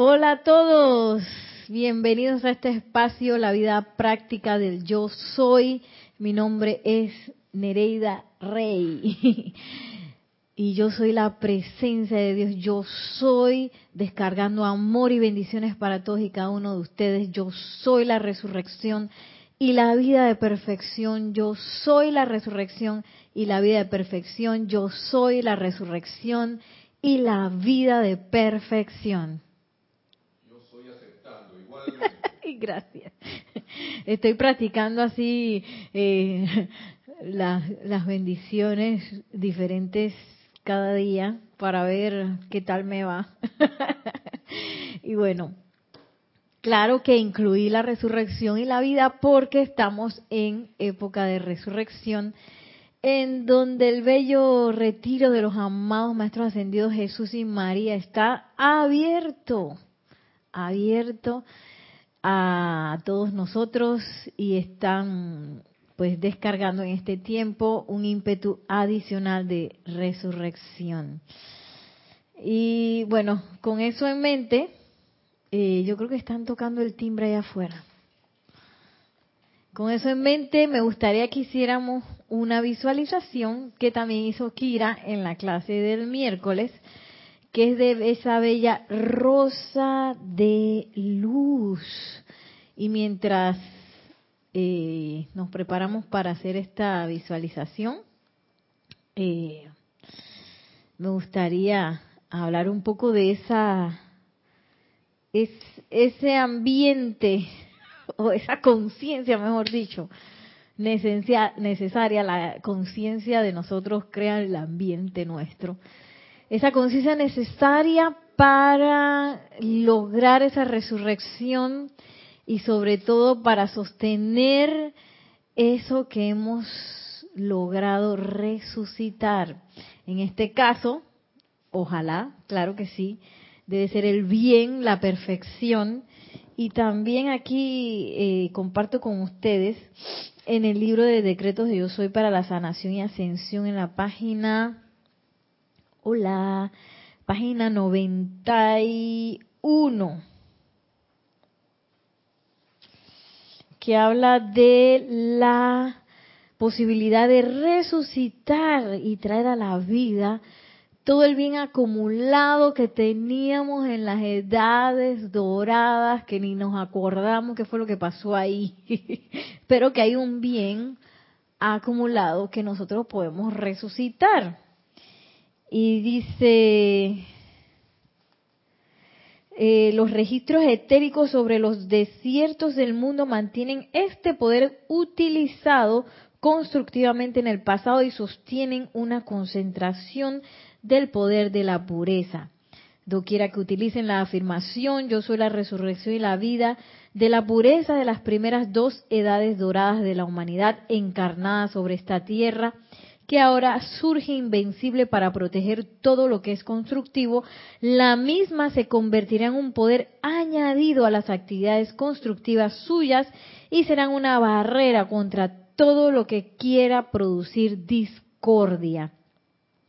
Hola a todos, bienvenidos a este espacio, la vida práctica del yo soy. Mi nombre es Nereida Rey y yo soy la presencia de Dios. Yo soy descargando amor y bendiciones para todos y cada uno de ustedes. Yo soy la resurrección y la vida de perfección. Yo soy la resurrección y la vida de perfección. Yo soy la resurrección y la vida de perfección. Yo soy aceptando igual. Gracias. Estoy practicando así eh, las, las bendiciones diferentes cada día para ver qué tal me va. y bueno, claro que incluí la resurrección y la vida porque estamos en época de resurrección en donde el bello retiro de los amados maestros ascendidos Jesús y María está abierto, abierto a todos nosotros y están pues descargando en este tiempo un ímpetu adicional de resurrección. Y bueno, con eso en mente, eh, yo creo que están tocando el timbre allá afuera. Con eso en mente, me gustaría que hiciéramos una visualización que también hizo Kira en la clase del miércoles, que es de esa bella rosa de luz. Y mientras eh, nos preparamos para hacer esta visualización. Eh, me gustaría hablar un poco de esa es, ese ambiente o esa conciencia, mejor dicho, necesaria, la conciencia de nosotros crea el ambiente nuestro. Esa conciencia necesaria para lograr esa resurrección y sobre todo para sostener eso que hemos logrado resucitar. En este caso, ojalá, claro que sí, debe ser el bien, la perfección. Y también aquí eh, comparto con ustedes en el libro de decretos de Yo Soy para la Sanación y Ascensión en la página, hola, página 91 que habla de la posibilidad de resucitar y traer a la vida todo el bien acumulado que teníamos en las edades doradas, que ni nos acordamos qué fue lo que pasó ahí, pero que hay un bien acumulado que nosotros podemos resucitar. Y dice, eh, los registros etéricos sobre los desiertos del mundo mantienen este poder utilizado constructivamente en el pasado y sostienen una concentración del poder de la pureza. Doquiera que utilicen la afirmación, yo soy la resurrección y la vida, de la pureza de las primeras dos edades doradas de la humanidad encarnada sobre esta tierra, que ahora surge invencible para proteger todo lo que es constructivo, la misma se convertirá en un poder añadido a las actividades constructivas suyas y serán una barrera contra todo lo que quiera producir discordia.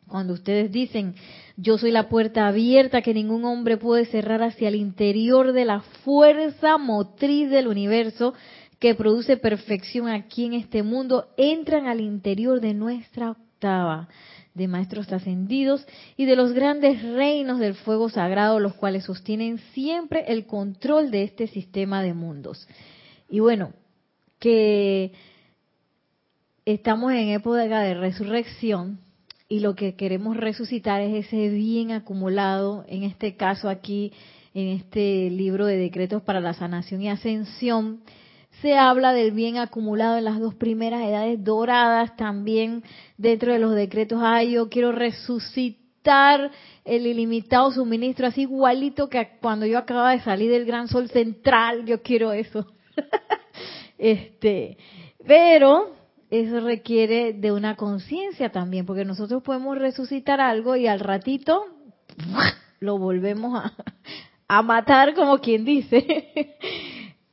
Cuando ustedes dicen, yo soy la puerta abierta que ningún hombre puede cerrar hacia el interior de la fuerza motriz del universo, que produce perfección aquí en este mundo entran al interior de nuestra octava de maestros ascendidos y de los grandes reinos del fuego sagrado, los cuales sostienen siempre el control de este sistema de mundos. Y bueno, que estamos en época de resurrección y lo que queremos resucitar es ese bien acumulado, en este caso aquí, en este libro de decretos para la sanación y ascensión, se habla del bien acumulado en las dos primeras edades doradas, también dentro de los decretos, ay, yo quiero resucitar el ilimitado suministro, así igualito que cuando yo acababa de salir del gran sol central, yo quiero eso. este, pero eso requiere de una conciencia también, porque nosotros podemos resucitar algo y al ratito lo volvemos a, a matar, como quien dice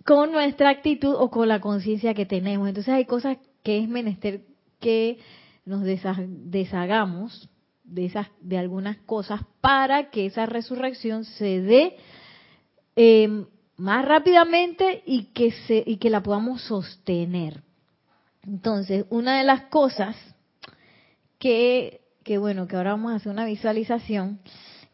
con nuestra actitud o con la conciencia que tenemos. Entonces hay cosas que es menester que nos deshagamos de esas de algunas cosas para que esa resurrección se dé eh, más rápidamente y que, se, y que la podamos sostener. Entonces, una de las cosas que, que, bueno, que ahora vamos a hacer una visualización,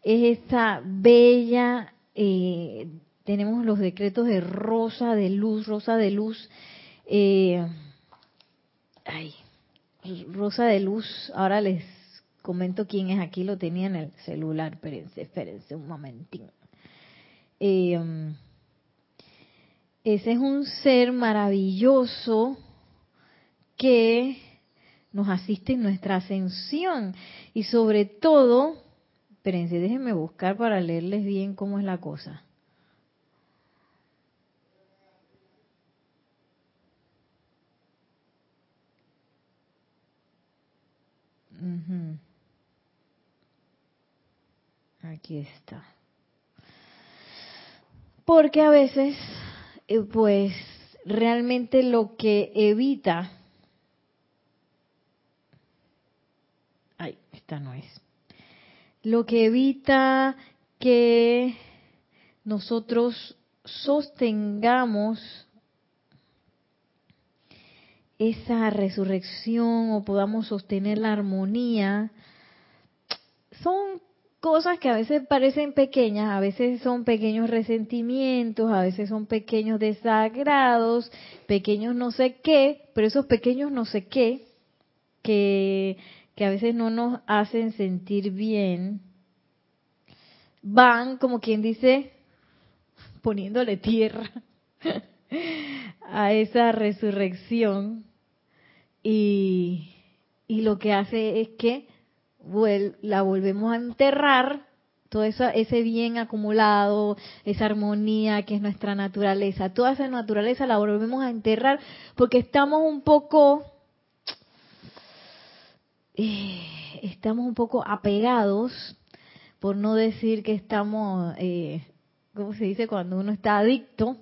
es esta bella, eh, tenemos los decretos de rosa de luz, rosa de luz, eh, ay, rosa de luz, ahora les comento quién es aquí, lo tenía en el celular, espérense, espérense un momentín. Eh, ese es un ser maravilloso que nos asiste en nuestra ascensión y sobre todo, espérense, déjenme buscar para leerles bien cómo es la cosa. Aquí está. Porque a veces eh, pues realmente lo que evita, ay, esta no es, lo que evita que nosotros sostengamos esa resurrección o podamos sostener la armonía, son cosas que a veces parecen pequeñas, a veces son pequeños resentimientos, a veces son pequeños desagrados, pequeños no sé qué, pero esos pequeños no sé qué, que, que a veces no nos hacen sentir bien, van, como quien dice, poniéndole tierra a esa resurrección y, y lo que hace es que la volvemos a enterrar, todo eso, ese bien acumulado, esa armonía que es nuestra naturaleza, toda esa naturaleza la volvemos a enterrar porque estamos un poco, eh, estamos un poco apegados, por no decir que estamos, eh, ¿cómo se dice? Cuando uno está adicto,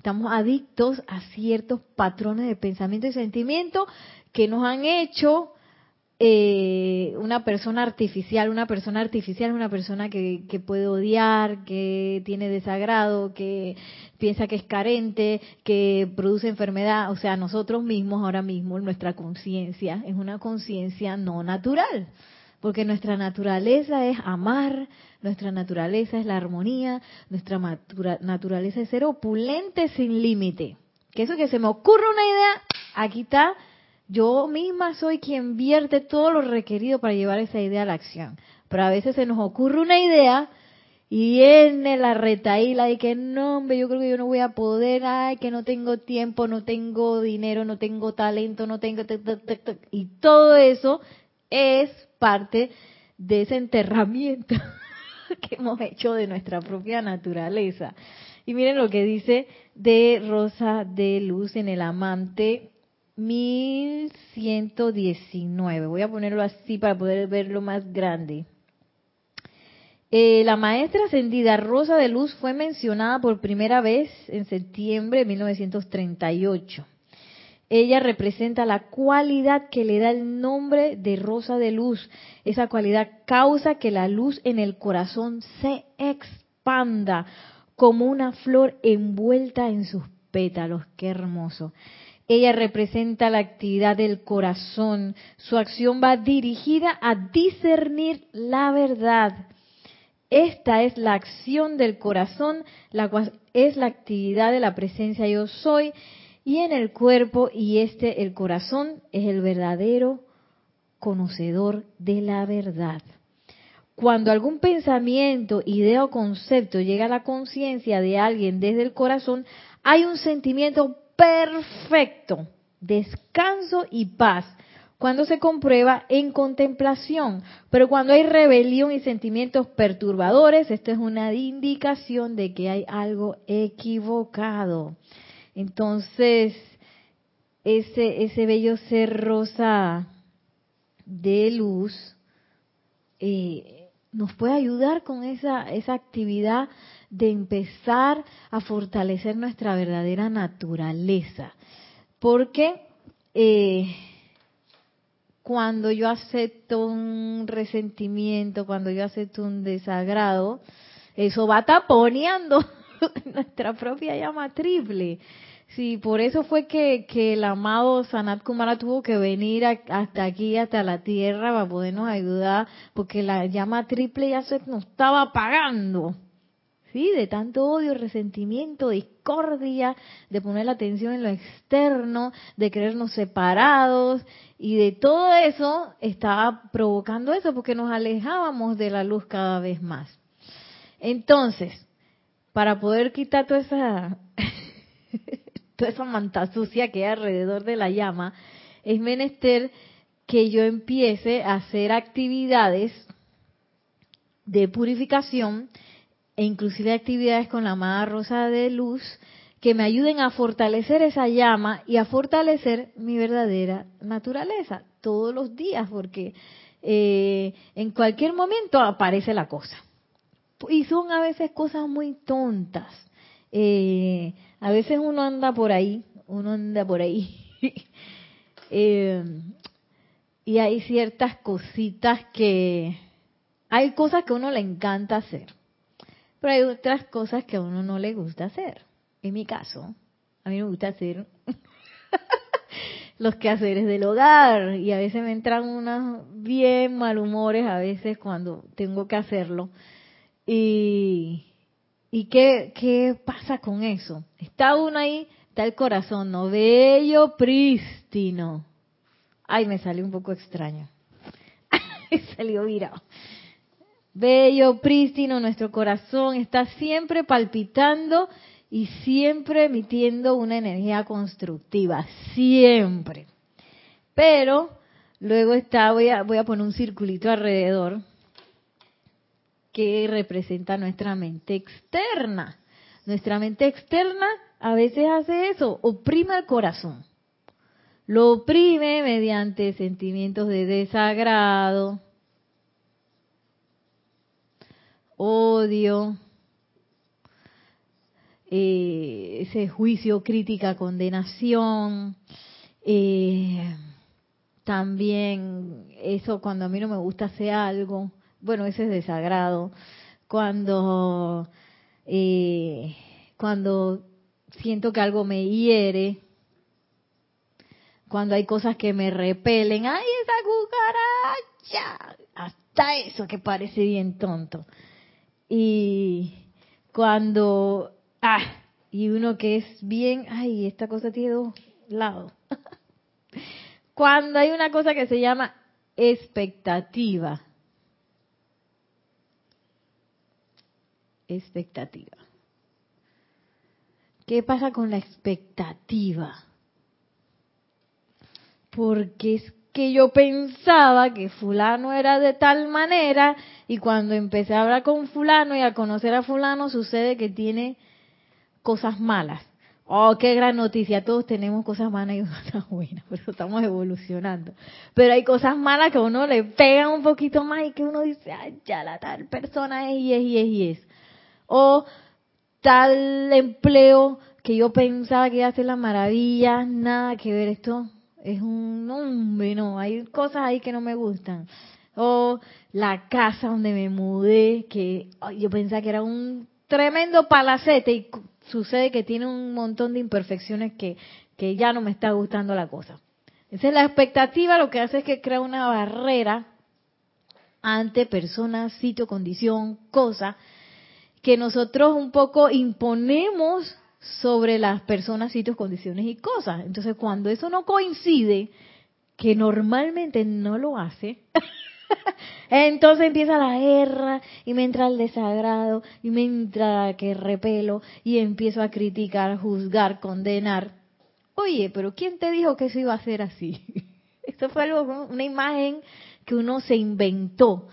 estamos adictos a ciertos patrones de pensamiento y sentimiento que nos han hecho eh, una persona artificial. Una persona artificial una persona que, que, puede odiar, que tiene desagrado, que piensa que es carente, que produce enfermedad. O sea, nosotros mismos ahora mismo, nuestra conciencia es una conciencia no natural. Porque nuestra naturaleza es amar, nuestra naturaleza es la armonía, nuestra naturaleza es ser opulente sin límite. Que eso que se me ocurre una idea, aquí está yo misma soy quien vierte todo lo requerido para llevar esa idea a la acción. Pero a veces se nos ocurre una idea y viene la retaíla y que no, hombre, yo creo que yo no voy a poder, ay, que no tengo tiempo, no tengo dinero, no tengo talento, no tengo... Y todo eso es parte de ese enterramiento que hemos hecho de nuestra propia naturaleza. Y miren lo que dice de Rosa de Luz en el amante 1119. Voy a ponerlo así para poder verlo más grande. Eh, la maestra ascendida Rosa de Luz fue mencionada por primera vez en septiembre de 1938. Ella representa la cualidad que le da el nombre de Rosa de Luz. Esa cualidad causa que la luz en el corazón se expanda como una flor envuelta en sus pétalos. Qué hermoso. Ella representa la actividad del corazón. Su acción va dirigida a discernir la verdad. Esta es la acción del corazón, la cual es la actividad de la presencia yo soy, y en el cuerpo, y este, el corazón, es el verdadero conocedor de la verdad. Cuando algún pensamiento, idea o concepto llega a la conciencia de alguien desde el corazón, hay un sentimiento perfecto, descanso y paz cuando se comprueba en contemplación. Pero cuando hay rebelión y sentimientos perturbadores, esto es una indicación de que hay algo equivocado. Entonces, ese, ese bello ser rosa de luz eh, nos puede ayudar con esa, esa actividad de empezar a fortalecer nuestra verdadera naturaleza. Porque eh, cuando yo acepto un resentimiento, cuando yo acepto un desagrado, eso va taponeando nuestra propia llama triple. Sí, por eso fue que, que el amado Sanat Kumara tuvo que venir hasta aquí, hasta la tierra, para podernos ayudar, porque la llama triple ya se nos estaba apagando. ¿Sí? De tanto odio, resentimiento, discordia, de poner la atención en lo externo, de creernos separados, y de todo eso estaba provocando eso, porque nos alejábamos de la luz cada vez más. Entonces, para poder quitar toda esa toda esa manta sucia que hay alrededor de la llama, es menester que yo empiece a hacer actividades de purificación e inclusive actividades con la amada rosa de luz que me ayuden a fortalecer esa llama y a fortalecer mi verdadera naturaleza todos los días, porque eh, en cualquier momento aparece la cosa. Y son a veces cosas muy tontas. Eh, a veces uno anda por ahí, uno anda por ahí. Eh, y hay ciertas cositas que... Hay cosas que a uno le encanta hacer, pero hay otras cosas que a uno no le gusta hacer. En mi caso, a mí me gusta hacer los quehaceres del hogar y a veces me entran unos bien malhumores a veces cuando tengo que hacerlo. Y, ¿Y qué, qué pasa con eso? Está uno ahí, está el corazón, ¿no? Bello, prístino. Ay, me salió un poco extraño. salió virado. Bello, prístino, nuestro corazón está siempre palpitando y siempre emitiendo una energía constructiva, siempre. Pero luego está, voy a, voy a poner un circulito alrededor que representa nuestra mente externa. Nuestra mente externa a veces hace eso, oprime el corazón. Lo oprime mediante sentimientos de desagrado, odio, eh, ese juicio, crítica, condenación, eh, también eso cuando a mí no me gusta hacer algo, bueno, ese es desagrado. Cuando, eh, cuando siento que algo me hiere, cuando hay cosas que me repelen, ¡ay, esa cucaracha! Hasta eso que parece bien tonto. Y cuando, ah, y uno que es bien, ay, esta cosa tiene dos lados. cuando hay una cosa que se llama expectativa. Expectativa. ¿Qué pasa con la expectativa? Porque es que yo pensaba que fulano era de tal manera y cuando empecé a hablar con fulano y a conocer a fulano sucede que tiene cosas malas. Oh, qué gran noticia, todos tenemos cosas malas y cosas buenas, por eso estamos evolucionando. Pero hay cosas malas que a uno le pegan un poquito más y que uno dice, ay, ya la tal persona es y es y es y es o tal empleo que yo pensaba que iba a ser la maravilla, nada que ver, esto es un hombre, no, hay cosas ahí que no me gustan. O la casa donde me mudé, que yo pensaba que era un tremendo palacete y sucede que tiene un montón de imperfecciones que, que ya no me está gustando la cosa. Esa es la expectativa, lo que hace es que crea una barrera ante personas, sitio, condición, cosa, que nosotros un poco imponemos sobre las personas, sitios, condiciones y cosas. Entonces, cuando eso no coincide, que normalmente no lo hace, entonces empieza la guerra y me entra el desagrado y me entra que repelo y empiezo a criticar, juzgar, condenar. Oye, pero ¿quién te dijo que eso iba a ser así? Esto fue algo, una imagen que uno se inventó.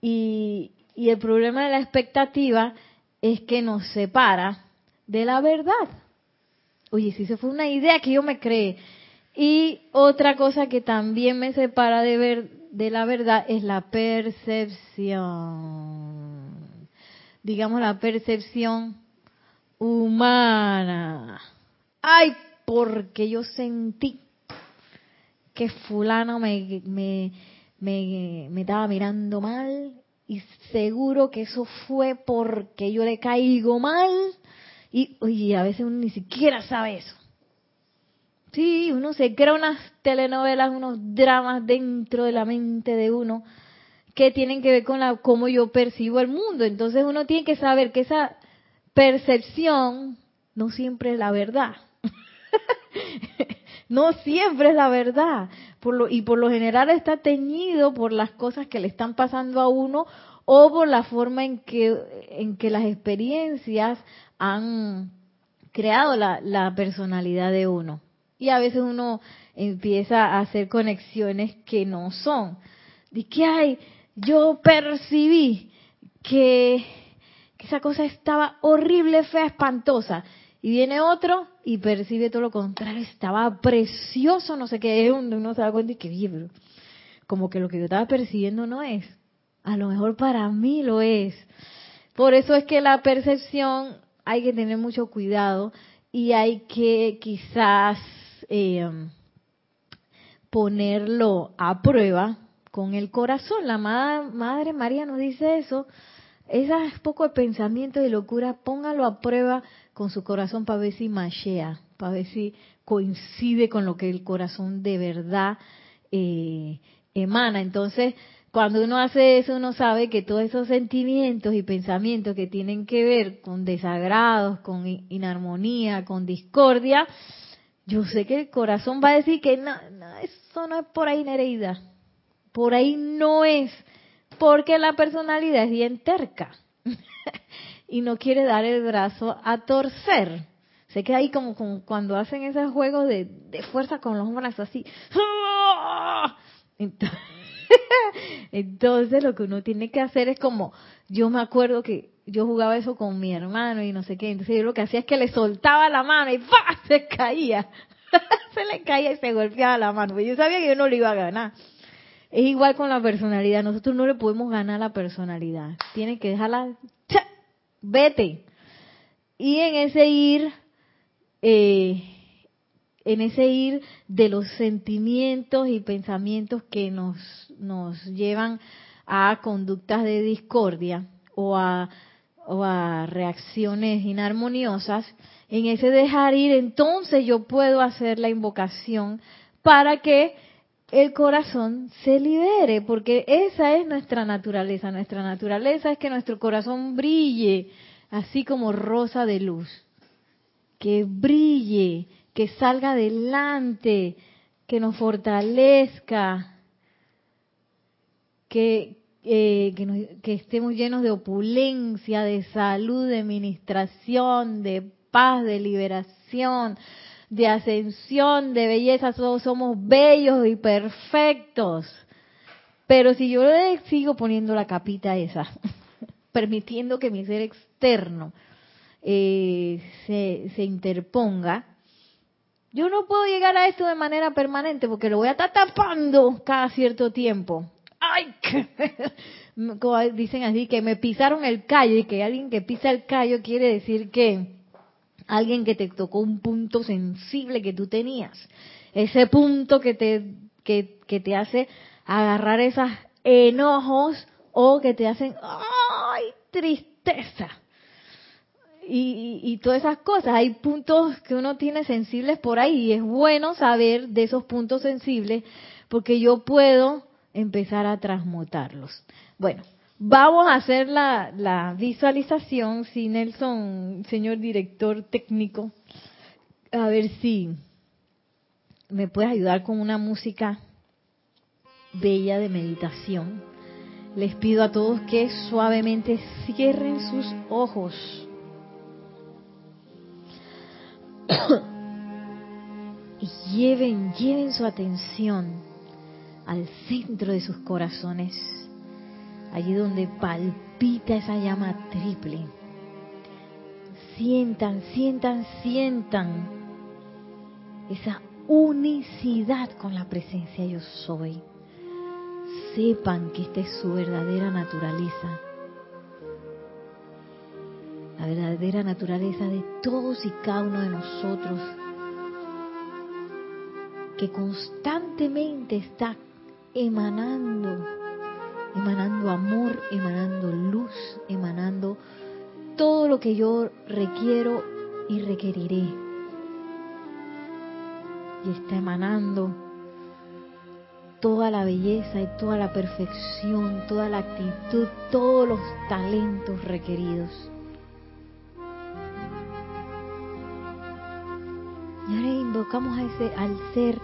Y, y el problema de la expectativa es que nos separa de la verdad. Oye, si eso fue una idea que yo me creé. Y otra cosa que también me separa de, ver, de la verdad es la percepción. Digamos la percepción humana. Ay, porque yo sentí que fulano me, me, me, me estaba mirando mal y seguro que eso fue porque yo le caigo mal Y oye, a veces uno ni siquiera sabe eso. Sí, uno se crea unas telenovelas, unos dramas dentro de la mente de uno que tienen que ver con la, cómo yo percibo el mundo. Entonces uno tiene que saber que esa percepción no siempre es la verdad. no siempre es la verdad. Por lo, y por lo general está teñido por las cosas que le están pasando a uno o por la forma en que, en que las experiencias han creado la, personalidad de uno. Y a veces uno empieza a hacer conexiones que no son. ¿De qué hay? Yo percibí que, que esa cosa estaba horrible, fea, espantosa. Y viene otro y percibe todo lo contrario, estaba precioso, no sé qué, es donde uno se da cuenta y que, como que lo que yo estaba percibiendo no es. A lo mejor para mí lo es. Por eso es que la percepción hay que tener mucho cuidado y hay que quizás eh, ponerlo a prueba con el corazón. La Madre María nos dice eso. Esas poco de pensamiento y locura, póngalo a prueba con su corazón para ver si machea, para ver si coincide con lo que el corazón de verdad eh, emana. Entonces, cuando uno hace eso, uno sabe que todos esos sentimientos y pensamientos que tienen que ver con desagrados, con inarmonía, con discordia, yo sé que el corazón va a decir que no, no eso no es por ahí Nereida. Por ahí no es. Porque la personalidad es bien terca. y no quiere dar el brazo a torcer. Sé que ahí como, cuando hacen esos juegos de, fuerza con los brazos así. Entonces, lo que uno tiene que hacer es como, yo me acuerdo que yo jugaba eso con mi hermano y no sé qué, entonces yo lo que hacía es que le soltaba la mano y ¡pa! se caía, se le caía y se golpeaba la mano, yo sabía que yo no le iba a ganar. Es igual con la personalidad, nosotros no le podemos ganar la personalidad, tiene que dejarla, vete. Y en ese ir, eh, en ese ir de los sentimientos y pensamientos que nos, nos llevan a conductas de discordia o a, o a reacciones inarmoniosas, en ese dejar ir, entonces yo puedo hacer la invocación para que el corazón se libere, porque esa es nuestra naturaleza. Nuestra naturaleza es que nuestro corazón brille, así como rosa de luz, que brille, que salga adelante, que nos fortalezca, que, eh, que, estemos llenos de opulencia, de salud, de administración, de paz, de liberación, de ascensión, de belleza. Todos somos bellos y perfectos. Pero si yo le sigo poniendo la capita esa, permitiendo que mi ser externo eh, se, interponga, yo no puedo llegar a esto de manera permanente porque lo voy a estar tapando cada cierto tiempo. ¡Ay! Como dicen así, que me pisaron el callo y que alguien que pisa el callo quiere decir que alguien que te tocó un punto sensible que tú tenías. Ese punto que te, que, que te hace agarrar esos enojos o que te hacen ¡ay! tristeza y, todas esas cosas. Hay puntos que uno tiene sensibles por ahí y es bueno saber de esos puntos sensibles porque yo puedo empezar a transmutarlos. Bueno, vamos a hacer la, visualización, si Nelson, señor director técnico, a ver si me puedes ayudar con una música bella de meditación. Les pido a todos que suavemente cierren sus ojos. Y lleven, lleven su atención al centro de sus corazones, allí donde palpita esa llama triple. Sientan, sientan, sientan esa unicidad con la presencia yo soy. Sepan que esta es su verdadera naturaleza la verdadera naturaleza de todos y cada uno de nosotros, que constantemente está emanando, emanando amor, emanando luz, emanando todo lo que yo requiero y requeriré. Y está emanando toda la belleza y toda la perfección, toda la actitud, todos los talentos requeridos. Y ahora invocamos a ese, al ser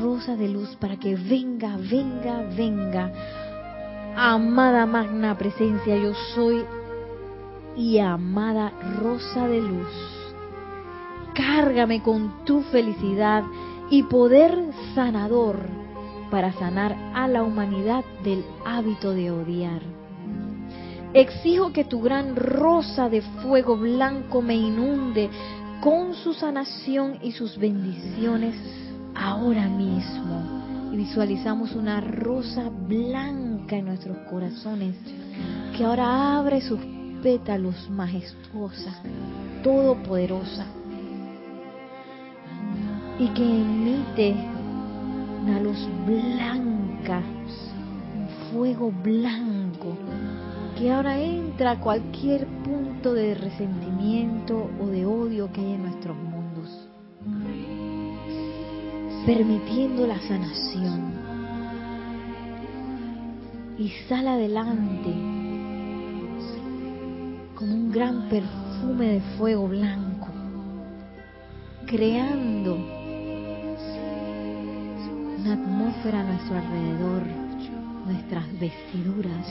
rosa de luz para que venga, venga, venga. Amada magna presencia, yo soy y amada rosa de luz. Cárgame con tu felicidad y poder sanador para sanar a la humanidad del hábito de odiar. Exijo que tu gran rosa de fuego blanco me inunde con su sanación y sus bendiciones ahora mismo. Y visualizamos una rosa blanca en nuestros corazones que ahora abre sus pétalos majestuosa, todopoderosa, y que emite una luz blanca, un fuego blanco, que ahora entra a cualquier punto de resentimiento o de odio que hay en nuestros mundos, permitiendo la sanación. Y sale adelante como un gran perfume de fuego blanco, creando una atmósfera a nuestro alrededor, nuestras vestiduras,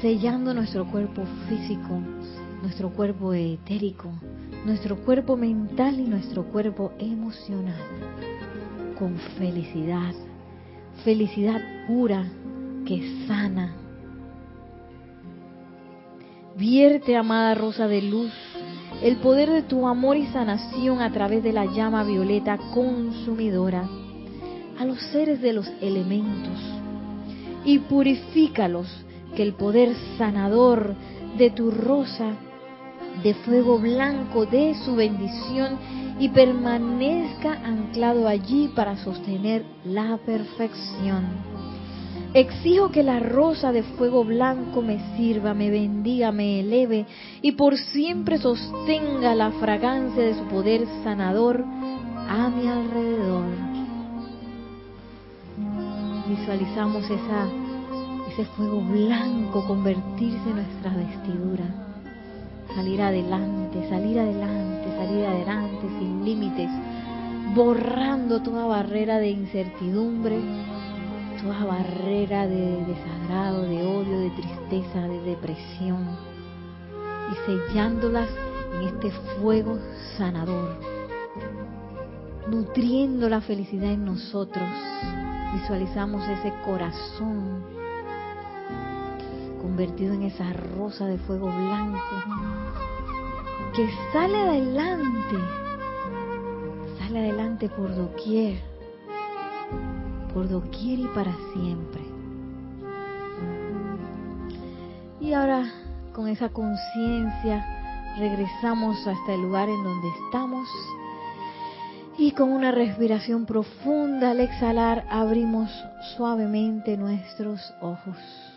sellando nuestro cuerpo físico, nuestro cuerpo etérico, nuestro cuerpo mental y nuestro cuerpo emocional, con felicidad, felicidad pura que sana, Vierte, amada rosa de luz, el poder de tu amor y sanación a través de la llama violeta consumidora a los seres de los elementos. Y purifícalos que el poder sanador de tu rosa de fuego blanco dé su bendición y permanezca anclado allí para sostener la perfección Exijo que la rosa de fuego blanco me sirva, me bendiga, me eleve y por siempre sostenga la fragancia de su poder sanador a mi alrededor. Visualizamos esa, ese fuego blanco convertirse en nuestra vestidura. Salir adelante, salir adelante, salir adelante sin límites, borrando toda barrera de incertidumbre, toda barrera de desagrado, de odio, de tristeza, de depresión y sellándolas en este fuego sanador, nutriendo la felicidad en nosotros. Visualizamos ese corazón convertido en esa rosa de fuego blanco que sale adelante, sale adelante por doquier por doquier y para siempre. Y ahora, con esa conciencia, regresamos hasta el lugar en donde estamos y con una respiración profunda al exhalar abrimos suavemente nuestros ojos.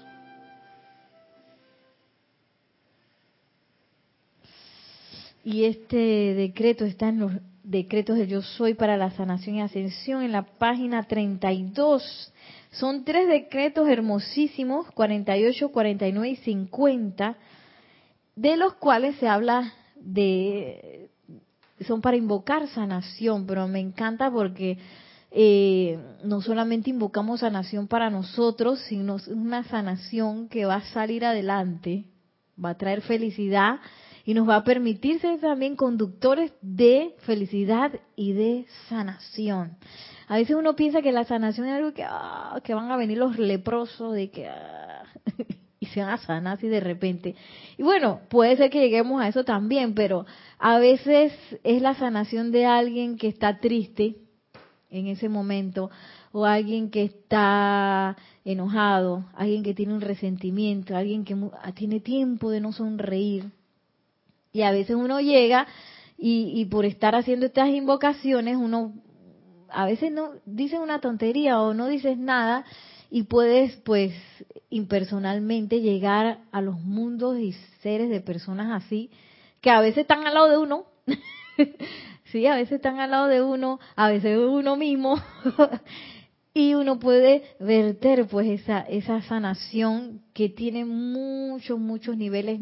Y este decreto está en los decretos de yo soy para la sanación y ascensión en la página 32. Son tres decretos hermosísimos, 48, 49 y 50, de los cuales se habla de, son para invocar sanación, pero me encanta porque eh, no solamente invocamos sanación para nosotros, sino una sanación que va a salir adelante, va a traer felicidad y nos va a permitir ser también conductores de felicidad y de sanación. A veces uno piensa que la sanación es algo que, ah, que van a venir los leprosos de que ah, y se van a sanar así de repente. Y bueno, puede ser que lleguemos a eso también, pero a veces es la sanación de alguien que está triste en ese momento o alguien que está enojado, alguien que tiene un resentimiento, alguien que tiene tiempo de no sonreír y a veces uno llega y, por estar haciendo estas invocaciones, uno a veces no dice una tontería o no dices nada y puedes pues impersonalmente llegar a los mundos y seres de personas así, que a veces están al lado de uno, sí, a veces están al lado de uno, a veces uno mismo, y uno puede verter pues esa, esa sanación que tiene muchos, muchos niveles,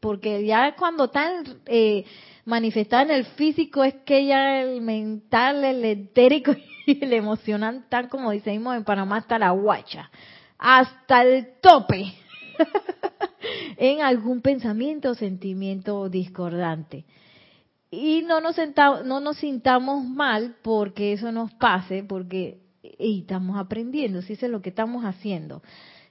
porque ya cuando están eh, en el físico es que ya el mental, el etérico y el emocional están como decimos en Panamá hasta la guacha, hasta el tope en algún pensamiento o sentimiento discordante. Y no nos, no nos sintamos mal porque eso nos pase, porque y estamos aprendiendo, si eso es lo que estamos haciendo.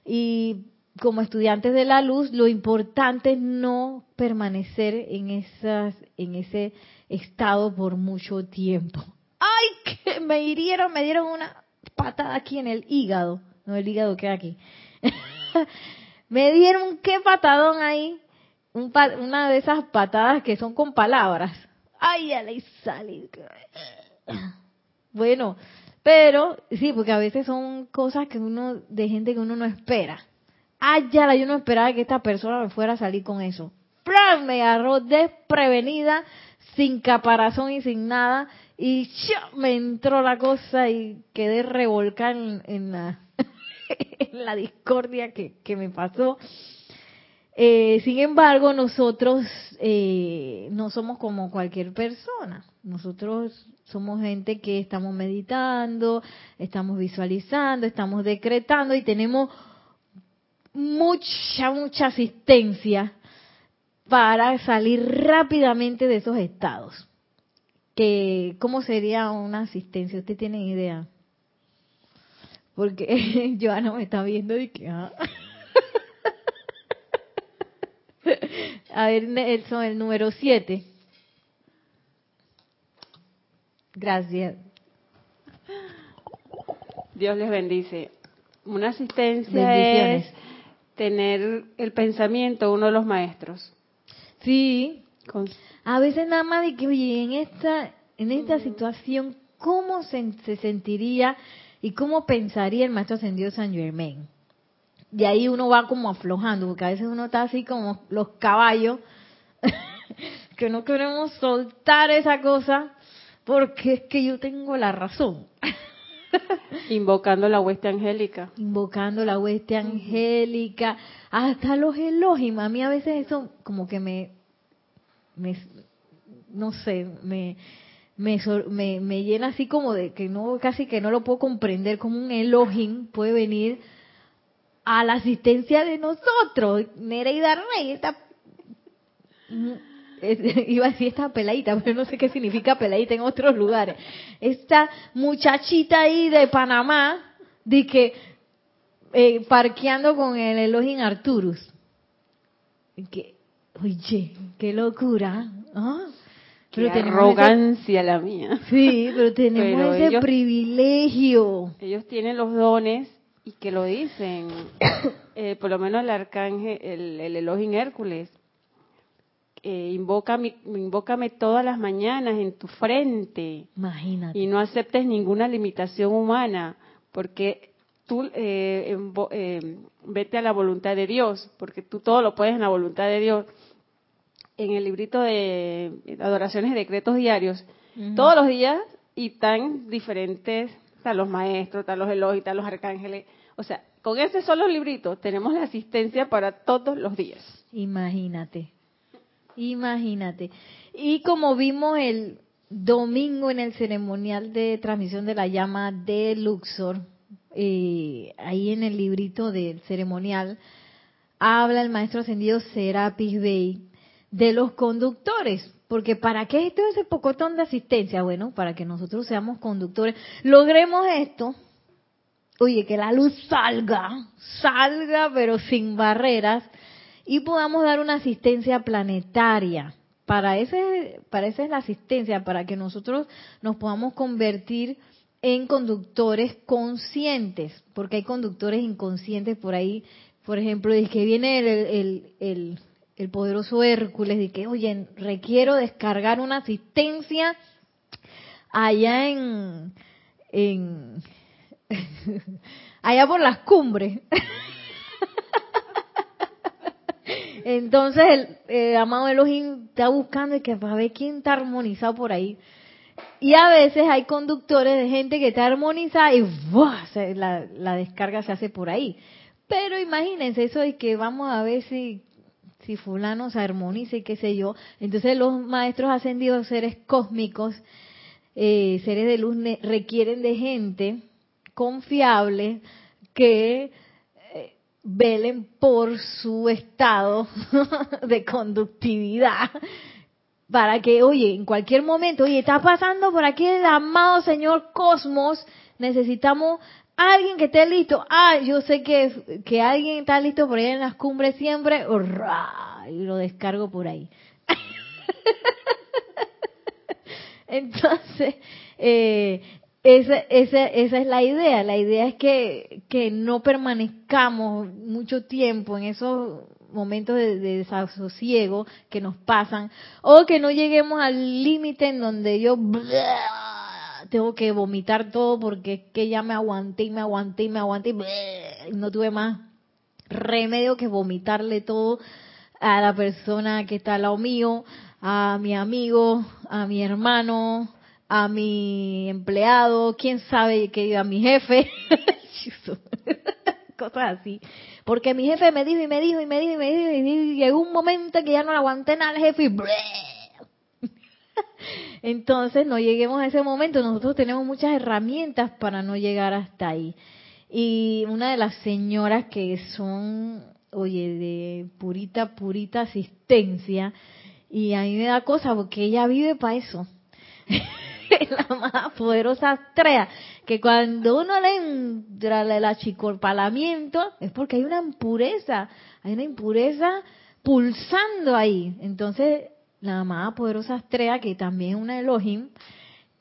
Y como estudiantes de la luz, lo importante es no permanecer en esas, en ese estado por mucho tiempo. ¡Ay, que me hirieron! Me dieron una patada aquí en el hígado. No, el hígado queda aquí. me dieron qué patadón ahí. una de esas patadas que son con palabras. ¡Ay, ya le salí! Bueno, pero sí, porque a veces son cosas que uno, de gente que uno no espera. ¡Ay, ya, yo no esperaba que esta persona me fuera a salir con eso. ¡Pram! Me agarró desprevenida, sin caparazón y sin nada. Y me entró la cosa y quedé revolcada en, la, discordia que, que me pasó. Eh, sin embargo, nosotros eh, no somos como cualquier persona. Nosotros somos gente que estamos meditando, estamos visualizando, estamos decretando y tenemos mucha, mucha asistencia para salir rápidamente de esos estados. Que, ¿Cómo sería una asistencia? ¿Usted tiene idea? Porque Joana me está viendo y que... Ah. A ver, Nelson, el número 7. Gracias. Dios les bendice. Una asistencia es tener el pensamiento uno de los maestros. Sí. A veces nada más de que, oye, en esta, en esta situación, ¿cómo se, se sentiría y cómo pensaría el maestro ascendido San Germain? de ahí uno va como aflojando, porque a veces uno está así como los caballos, que no queremos soltar esa cosa, porque es que yo tengo la razón. Invocando la hueste angélica. Invocando la hueste angélica, hasta los elogios. A mí a veces eso como que me, me no sé, me, me, me, llena así como de que no, casi que no lo puedo comprender, como un elogio puede venir a la asistencia de nosotros. Nereida Rey, esta iba a decir esta peladita, pero no sé qué significa peladita en otros lugares. Esta muchachita ahí de Panamá, de que eh, parqueando con el Elohim Arturus. Que, oye, qué locura. ¿ah? Qué arrogancia la mía. Sí, pero tenemos ese privilegio. Ellos tienen los dones y que lo dicen, eh, por lo menos el arcángel, el, el Elohim Hércules, eh, invócame, invócame todas las mañanas en tu frente. Imagínate. Y no aceptes ninguna limitación humana, porque tú eh, eh, vete a la voluntad de Dios, porque tú todo lo puedes en la voluntad de Dios. En el librito de adoraciones y decretos diarios, todos los días y tan diferentes están los maestros, están los elogios, están los arcángeles. O sea, con ese solo librito tenemos la asistencia para todos los días. Imagínate, imagínate. Y como vimos el domingo en el ceremonial de transmisión de la llama de Luxor, eh, ahí en el librito del ceremonial, habla el maestro ascendido Serapis Bey de los conductores. Porque ¿para qué es todo ese pocotón de asistencia? Bueno, para que nosotros seamos conductores, logremos esto. Oye, que la luz salga, salga pero sin barreras y podamos dar una asistencia planetaria. Para ese, para esa es la asistencia, para que nosotros nos podamos convertir en conductores conscientes, porque hay conductores inconscientes por ahí. Por ejemplo, es que viene el, el el poderoso Hércules, de que, oye, requiero descargar una asistencia allá en, en allá por las cumbres. Entonces el eh, amado Elohim está buscando y que para ver quién está armonizado por ahí. Y a veces hay conductores de gente que está armonizada y ¡buah! La, la descarga se hace por ahí. Pero imagínense eso de que vamos a ver si, si fulano se armoniza y qué sé yo. Entonces los maestros ascendidos, seres cósmicos, eh, seres de luz, requieren de gente confiable que velen por su estado de conductividad para que, oye, en cualquier momento, oye, está pasando por aquí el amado señor Cosmos, necesitamos alguien que esté listo. Ah, yo sé que, que alguien está listo por allá en las cumbres siempre, y lo descargo por ahí. Entonces, eh, esa, esa, es la idea. La idea es que, que no permanezcamos mucho tiempo en esos momentos de, de desasosiego que nos pasan o que no lleguemos al límite en donde yo tengo que vomitar todo porque es que ya me aguanté y me aguanté y me aguanté y no tuve más remedio que vomitarle todo a la persona que está al lado mío, a mi amigo, a mi hermano, a mi empleado, quién sabe que a mi jefe, cosas así. Porque mi jefe me dijo y me dijo y me dijo y me dijo y llegó un momento que ya no le aguanté nada al jefe y entonces no lleguemos a ese momento. Nosotros tenemos muchas herramientas para no llegar hasta ahí. Y una de las señoras que son, oye, de purita, purita asistencia, y a mí me da cosa porque ella vive para eso. la más poderosa estrella, que cuando uno le entra el achicorpalamiento es porque hay una impureza, hay una impureza pulsando ahí. Entonces, la más poderosa estrella, que también es una Elohim,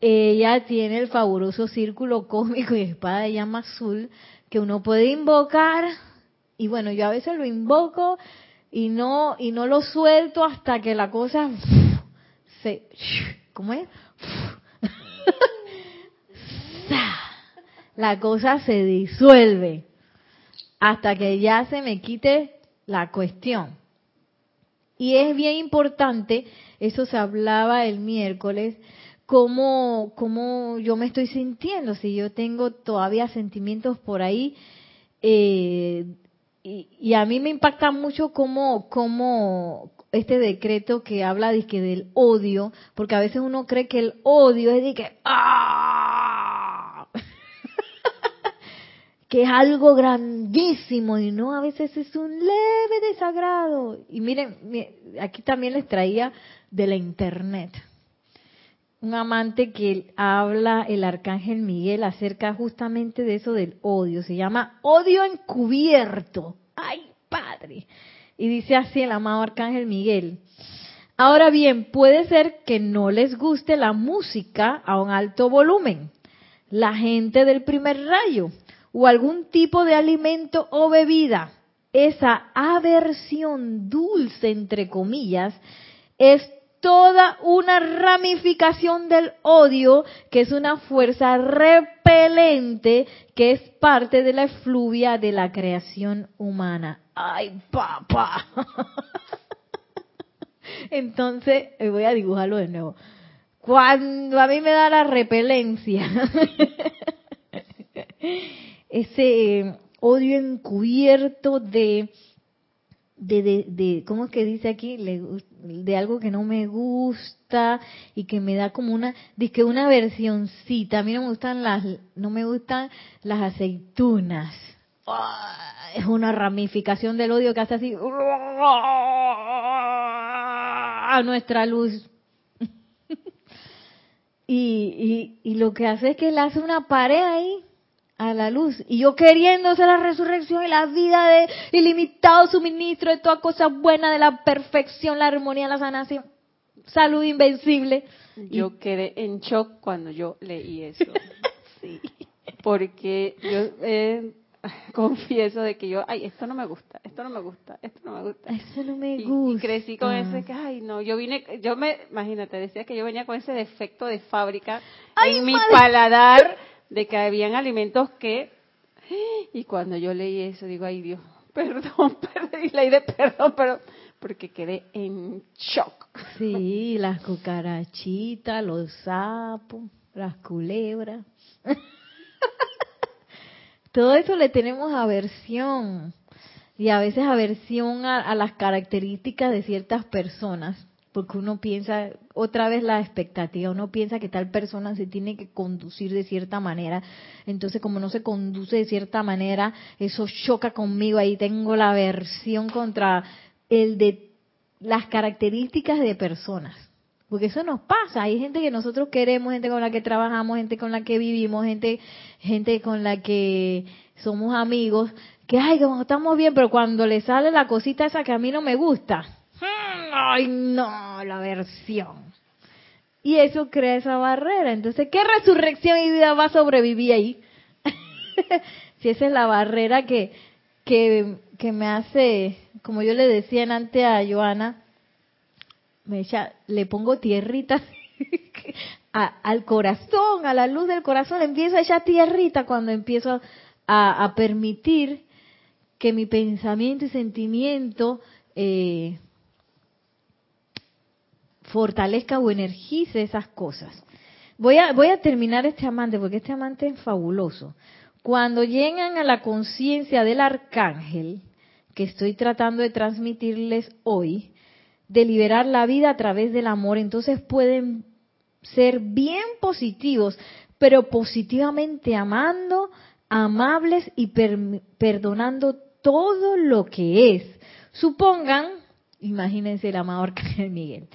ella tiene el fabuloso círculo cósmico y espada de llama azul que uno puede invocar y bueno, yo a veces lo invoco y no y no lo suelto hasta que la cosa se ¿cómo es? la cosa se disuelve hasta que ya se me quite la cuestión. Y es bien importante, eso se hablaba el miércoles, cómo, cómo yo me estoy sintiendo, si yo tengo todavía sentimientos por ahí. Eh, y, y, a mí me impacta mucho cómo, cómo este decreto que habla de que del odio, porque a veces uno cree que el odio es de que ¡ah! que es algo grandísimo y no, a veces es un leve desagrado. Y miren, aquí también les traía de la internet un amante que habla el arcángel Miguel acerca justamente de eso del odio. Se llama odio encubierto. ¡Ay, padre! Y dice así el amado arcángel Miguel. Ahora bien, puede ser que no les guste la música a un alto volumen, la gente del primer rayo o algún tipo de alimento o bebida. Esa aversión dulce, entre comillas, es toda una ramificación del odio, que es una fuerza repelente, que es parte de la efluvia de la creación humana. ¡Ay, papá! Entonces, voy a dibujarlo de nuevo. Cuando a mí me da la repelencia, ese odio encubierto de de, de, de, ¿cómo es que dice aquí? De algo que no me gusta y que me da como una, que una versioncita. A mí no me gustan las, no me gustan las aceitunas. Es una ramificación del odio que hace así a nuestra luz. y, y, y lo que hace es que le hace una pared ahí a la luz. Y yo queriéndose la resurrección y la vida de ilimitado suministro de toda cosa buena, de la perfección, la armonía, la sanación, salud invencible. Yo quedé en shock cuando yo leí eso. sí. Porque yo eh, confieso de que yo, ay, esto no me gusta, esto no me gusta, esto no me gusta. Eso no me Y, gusta. y crecí con ese que, ay, no, yo vine, yo me, imagínate, decía que yo venía con ese defecto de fábrica Ay, en mi madre. paladar de que habían alimentos que y cuando yo leí eso digo ay Dios perdón perdón y leí de perdón pero porque quedé en shock. Sí, las cucarachitas, los sapos, las culebras. Todo eso le tenemos aversión. Y a veces aversión a, las características de ciertas personas porque uno piensa, otra vez la expectativa, uno piensa que tal persona se tiene que conducir de cierta manera, entonces como no se conduce de cierta manera, eso choca conmigo, ahí tengo la aversión contra el de las características de personas. Porque eso nos pasa, hay gente que nosotros queremos, gente con la que trabajamos, gente con la que vivimos, gente, gente con la que somos amigos, que ay, como estamos bien, pero cuando le sale la cosita esa que a mí no me gusta, hmm, ay no, la versión. Y eso crea esa barrera. Entonces, ¿qué resurrección y vida va a sobrevivir ahí? si esa es la barrera que, que, que me hace, como yo le decía antes a Joana, me echa, le pongo tierrita al corazón, a la luz del corazón, empiezo a echar tierrita cuando empiezo a, a permitir que mi pensamiento y sentimiento eh, fortalezca o energice esas cosas. Voy a, voy a terminar este amante porque este amante es fabuloso. Cuando llegan a la conciencia del arcángel, que estoy tratando de transmitirles hoy, de liberar la vida a través del amor, entonces pueden ser bien positivos, pero positivamente amando, amables y perdonando todo lo que es. Supongan, imagínense el amado Arcángel Miguel,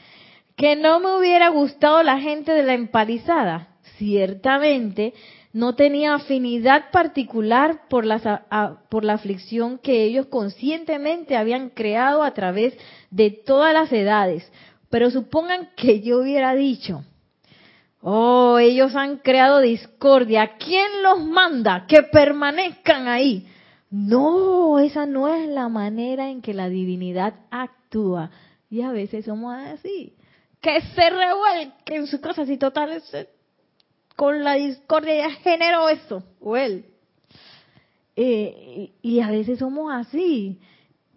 que no me hubiera gustado la gente de la empalizada. Ciertamente no tenía afinidad particular por la, por la aflicción que ellos conscientemente habían creado a través de todas las edades. Pero supongan que yo hubiera dicho, oh, ellos han creado discordia, ¿quién los manda que permanezcan ahí? No, esa no es la manera en que la divinidad actúa. Y a veces somos así. Que se revuelque en sus cosas y total con la discordia ya generó eso, o él. Eh, y a veces somos así,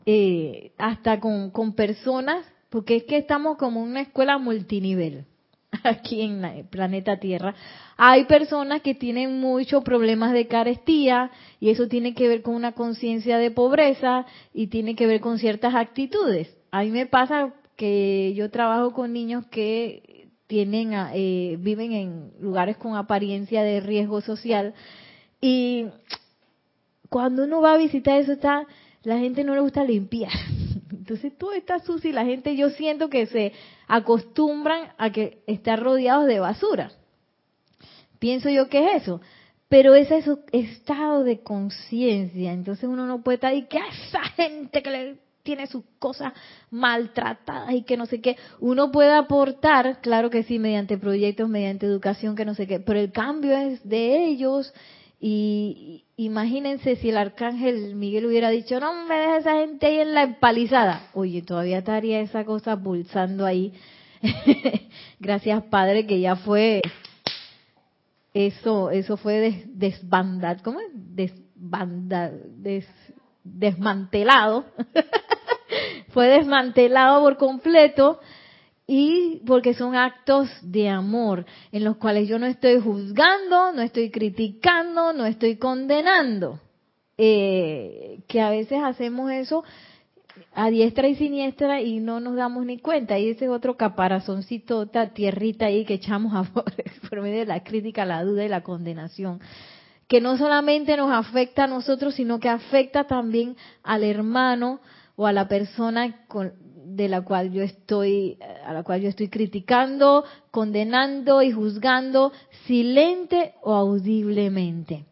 eh, hasta con, con personas, porque es que estamos como una escuela multinivel aquí en el planeta Tierra. Hay personas que tienen muchos problemas de carestía y eso tiene que ver con una conciencia de pobreza y tiene que ver con ciertas actitudes. A mí me pasa que yo trabajo con niños que tienen eh, viven en lugares con apariencia de riesgo social y cuando uno va a visitar eso está la gente no le gusta limpiar entonces todo está sucio y la gente yo siento que se acostumbran a que estar rodeados de basura. Pienso yo que es eso. Pero ese es su estado de conciencia. Entonces uno no puede estar ahí que esa gente que le tiene sus cosas maltratadas y que no sé qué. Uno puede aportar, claro que sí, mediante proyectos, mediante educación, que no sé qué, pero el cambio es de ellos y imagínense si el arcángel Miguel hubiera dicho, no me dejes esa gente ahí en la empalizada. Oye, todavía estaría esa cosa pulsando ahí. Gracias, Padre, que ya fue eso, eso fue des, desbandad, ¿cómo es? Desbanda, des, desmantelado. fue desmantelado por completo y porque son actos de amor en los cuales yo no estoy juzgando, no estoy criticando, no estoy condenando. Eh, que a veces hacemos eso a diestra y siniestra y no nos damos ni cuenta. Y ese es otro caparazoncito, otra tierrita ahí que echamos a por medio de la crítica, la duda y la condenación. Que no solamente nos afecta a nosotros, sino que afecta también al hermano o a la persona de la cual yo estoy, a la cual yo estoy criticando, condenando y juzgando, silente o audiblemente.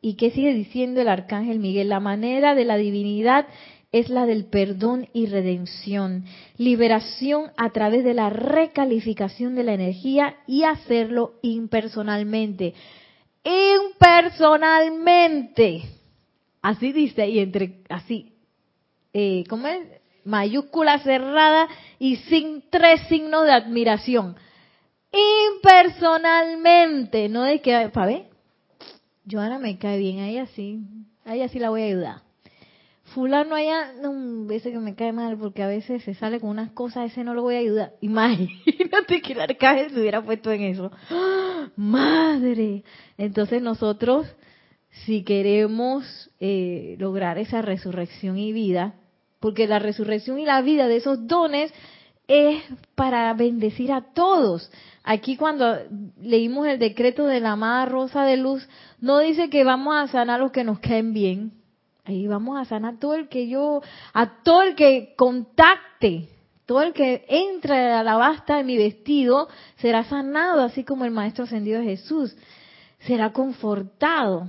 ¿Y qué sigue diciendo el arcángel Miguel? La manera de la divinidad es la del perdón y redención, liberación a través de la recalificación de la energía y hacerlo impersonalmente. Impersonalmente. Así dice, y entre, así, eh, ¿cómo es? mayúscula cerrada y sin tres signos de admiración. Impersonalmente, no de que, para ver, Joana me cae bien, ahí así, ahí así la voy a ayudar. fulano allá, no, ese que me cae mal porque a veces se sale con unas cosas, ese no lo voy a ayudar. Imagínate que el arcángel se hubiera puesto en eso. ¡Ah! Madre. Entonces nosotros, si queremos eh, lograr esa resurrección y vida, porque la resurrección y la vida de esos dones es para bendecir a todos. Aquí cuando leímos el decreto de la amada Rosa de Luz, no dice que vamos a sanar los que nos caen bien. Ahí vamos a sanar todo el que yo, a todo el que contacte, todo el que entre a la basta de mi vestido será sanado, así como el Maestro Ascendido Jesús. Será confortado.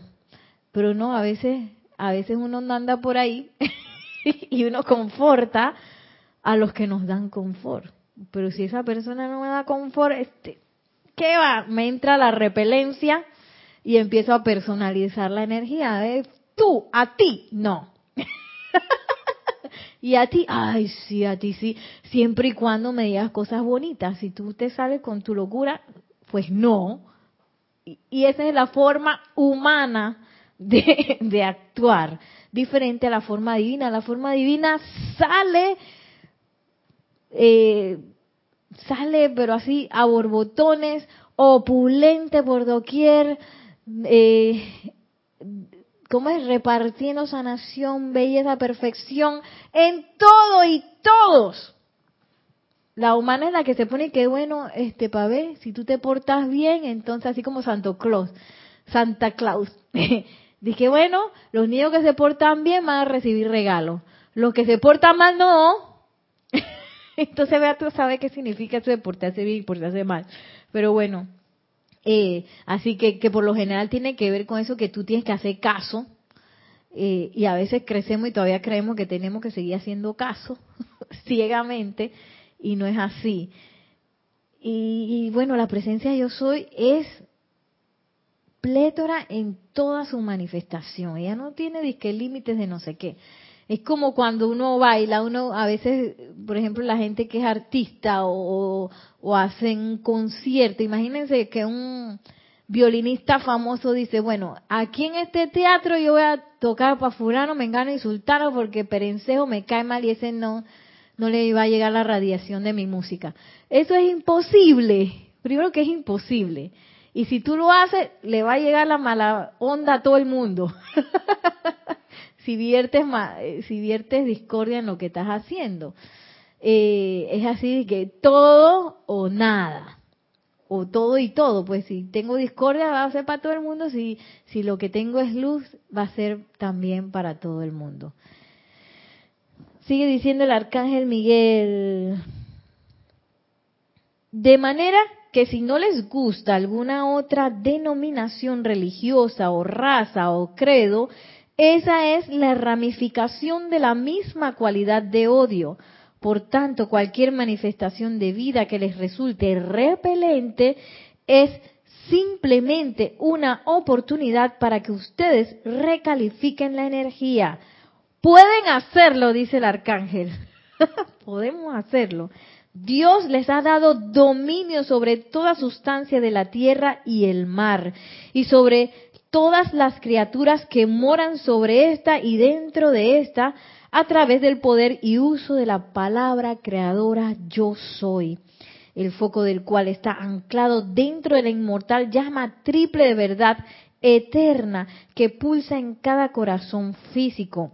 Pero no, a veces, a veces uno anda por ahí y uno conforta a los que nos dan confort. Pero si esa persona no me da confort, este, ¿qué va? Me entra la repelencia y empiezo a personalizar la energía. de Tú, a ti, no. y a ti, ay, sí, a ti sí. Siempre y cuando me digas cosas bonitas. Si tú te sales con tu locura, pues no. Y, esa es la forma humana de, de actuar, diferente a la forma divina. La forma divina sale eh, sale pero así a borbotones, opulente por doquier, eh, ¿cómo es? Repartiendo sanación, belleza, perfección en todo y todos. La humana es la que se pone que bueno, este para ver, si tú te portas bien, entonces así como Santo Claus, Santa Claus. Dije, bueno, los niños que se portan bien van a recibir regalos. Los que se portan mal no. Entonces tú sabe qué significa eso de portarse bien y portarse mal. Pero bueno, eh, así que, que por lo general tiene que ver con eso que tú tienes que hacer caso. Eh, y a veces crecemos y todavía creemos que tenemos que seguir haciendo caso ciegamente y no es así. Y, y bueno, la presencia yo soy es plétora en toda su manifestación. Ella no tiene disque límites de no sé qué. Es como cuando uno baila, uno a veces, por ejemplo, la gente que es artista o, o hacen un concierto, imagínense que un violinista famoso dice, bueno, aquí en este teatro yo voy a tocar para fulano, me engano y sultano porque perencejo me cae mal y ese no, no le va a llegar la radiación de mi música. Eso es imposible. Primero que es imposible. Y si tú lo haces, le va a llegar la mala onda a todo el mundo. si viertes, eh, si viertes discordia en lo que estás haciendo. Eh, es así que todo o nada, o todo y todo. Pues si tengo discordia va a ser para todo el mundo, si, si lo que tengo es luz va a ser también para todo el mundo. Sigue diciendo el arcángel Miguel. De manera que si no les gusta alguna otra denominación religiosa o raza o credo, esa es la ramificación de la misma cualidad de odio. Por tanto, cualquier manifestación de vida que les resulte repelente es simplemente una oportunidad para que ustedes recalifiquen la energía. Pueden hacerlo, dice el arcángel. Podemos hacerlo. Dios les ha dado dominio sobre toda sustancia de la tierra y el mar y sobre todas las criaturas que moran sobre esta y dentro de esta a través del poder y uso de la palabra creadora yo soy, el foco del cual está anclado dentro de la inmortal llama triple de verdad eterna que pulsa en cada corazón físico.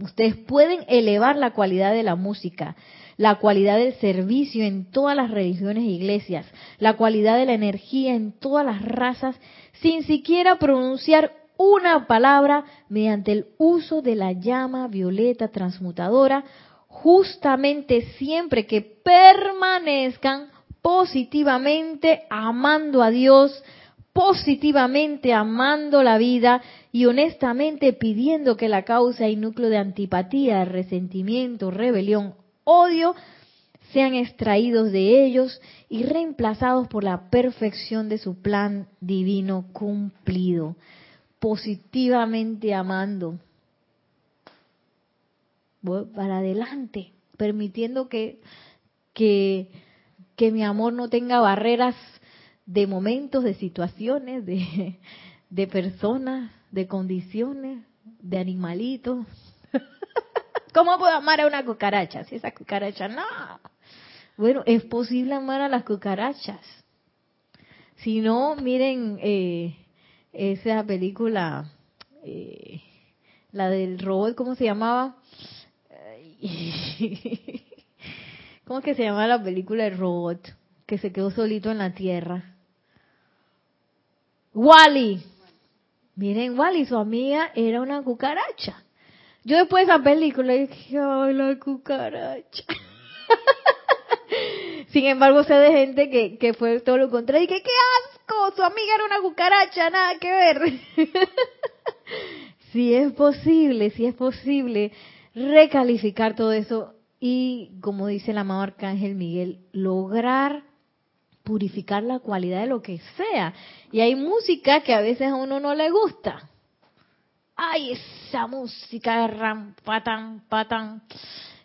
Ustedes pueden elevar la cualidad de la música, la cualidad del servicio en todas las religiones e iglesias, la cualidad de la energía en todas las razas sin siquiera pronunciar una palabra mediante el uso de la llama violeta transmutadora, justamente siempre que permanezcan positivamente amando a Dios, positivamente amando la vida y honestamente pidiendo que la causa y núcleo de antipatía, resentimiento, rebelión, odio sean extraídos de ellos y reemplazados por la perfección de su plan divino cumplido, positivamente amando. Voy para adelante, permitiendo que, que, que mi amor no tenga barreras de momentos, de situaciones, de, de personas, de condiciones, de animalitos. ¿Cómo puedo amar a una cucaracha? Si esa cucaracha no. Bueno, es posible amar a las cucarachas. Si no, miren eh, esa película, eh, la del robot, ¿cómo se llamaba? ¿Cómo que se llama la película del robot que se quedó solito en la tierra? Wally. Miren, Wally, su amiga era una cucaracha. Yo después de esa película dije, ay, la cucaracha. Sin embargo, sé de gente que, que fue todo lo contrario y que qué asco, su amiga era una cucaracha, nada que ver. Si es posible, si es posible recalificar todo eso y, como dice el amado Arcángel Miguel, lograr purificar la cualidad de lo que sea. Y hay música que a veces a uno no le gusta. Ay, esa música ram, patan, patan.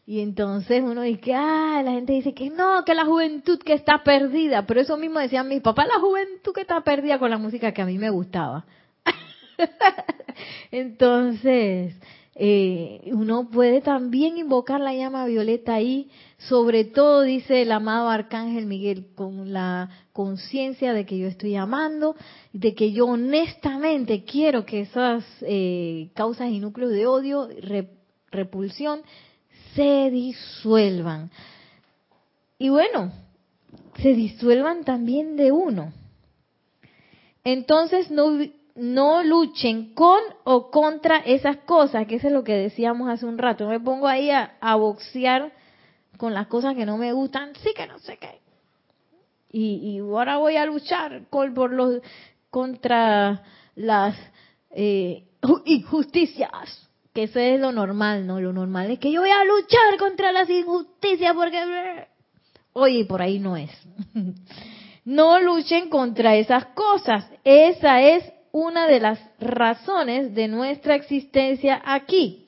Y entonces uno dice, ah, la gente dice que no, que la juventud que está perdida. Pero eso mismo decían mis papás, la juventud que está perdida con la música que a mí me gustaba. entonces, eh, uno puede también invocar la llama violeta ahí, sobre todo, dice el amado Arcángel Miguel, con la conciencia de que yo estoy amando, de que yo honestamente quiero que esas eh, causas y núcleos de odio, repulsión, se disuelvan. Y bueno, se disuelvan también de uno. Entonces no no luchen con o contra esas cosas, que eso es lo que decíamos hace un rato. Me pongo ahí a, boxear con las cosas que no me gustan, sí que no sé qué. Y, ahora voy a luchar por los, contra las eh, injusticias, que eso es lo normal, ¿no? Lo normal es que yo voy a luchar contra las injusticias porque... Oye, por ahí no es. No luchen contra esas cosas. Esa es una de las razones de nuestra existencia aquí,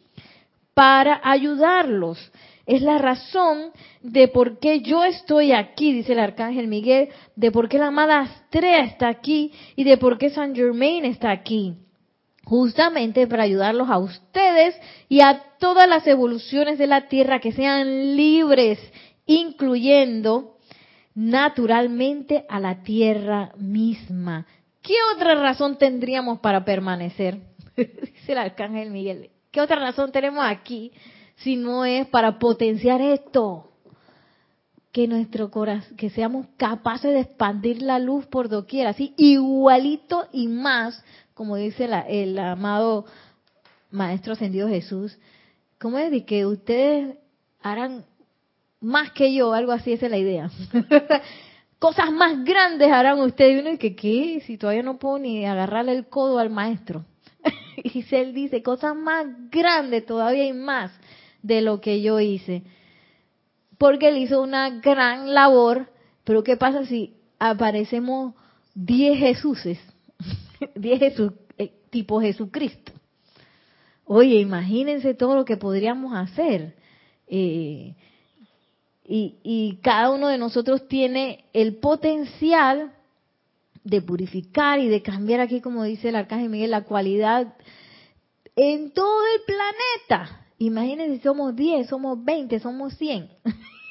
para ayudarlos. Es la razón de por qué yo estoy aquí, dice el arcángel Miguel, de por qué la amada Astrea está aquí y de por qué San Germain está aquí. Justamente para ayudarlos a ustedes y a todas las evoluciones de la Tierra que sean libres, incluyendo naturalmente a la Tierra misma, ¿Qué otra razón tendríamos para permanecer? Dice el arcángel Miguel. ¿Qué otra razón tenemos aquí si no es para potenciar esto? Que nuestro corazón, que seamos capaces de expandir la luz por doquier, así igualito y más, como dice el amado Maestro Ascendido Jesús. ¿Cómo es de que ustedes harán más que yo? Algo así, esa es la idea. cosas más grandes harán ustedes. Y uno dice, ¿qué? Si todavía no puedo ni agarrarle el codo al maestro. y él dice, cosas más grandes todavía y más de lo que yo hice. Porque él hizo una gran labor, pero ¿qué pasa si aparecemos 10 Jesuses? 10 Jesús, eh, tipo Jesucristo. Oye, imagínense todo lo que podríamos hacer. Eh, y, cada uno de nosotros tiene el potencial de purificar y de cambiar aquí, como dice el arcángel Miguel, la cualidad en todo el planeta. Imagínense somos 10, somos 20, somos 100.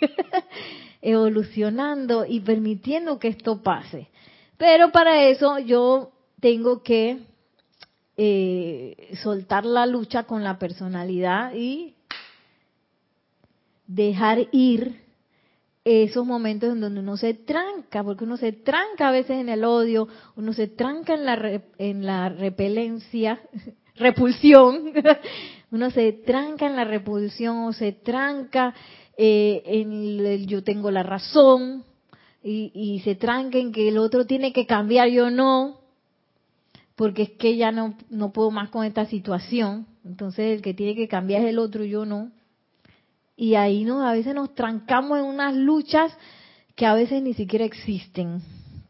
Evolucionando y permitiendo que esto pase. Pero para eso yo tengo que eh, soltar la lucha con la personalidad y dejar ir esos momentos en donde uno se tranca, porque uno se tranca a veces en el odio, uno se tranca en la, en la repelencia, repulsión, uno se tranca en la repulsión o se tranca eh, en el yo tengo la razón y, y se tranca en que el otro tiene que cambiar, yo no, porque es que ya no, no puedo más con esta situación, entonces el que tiene que cambiar es el otro, yo no y ahí nos, a veces nos trancamos en unas luchas que a veces ni siquiera existen,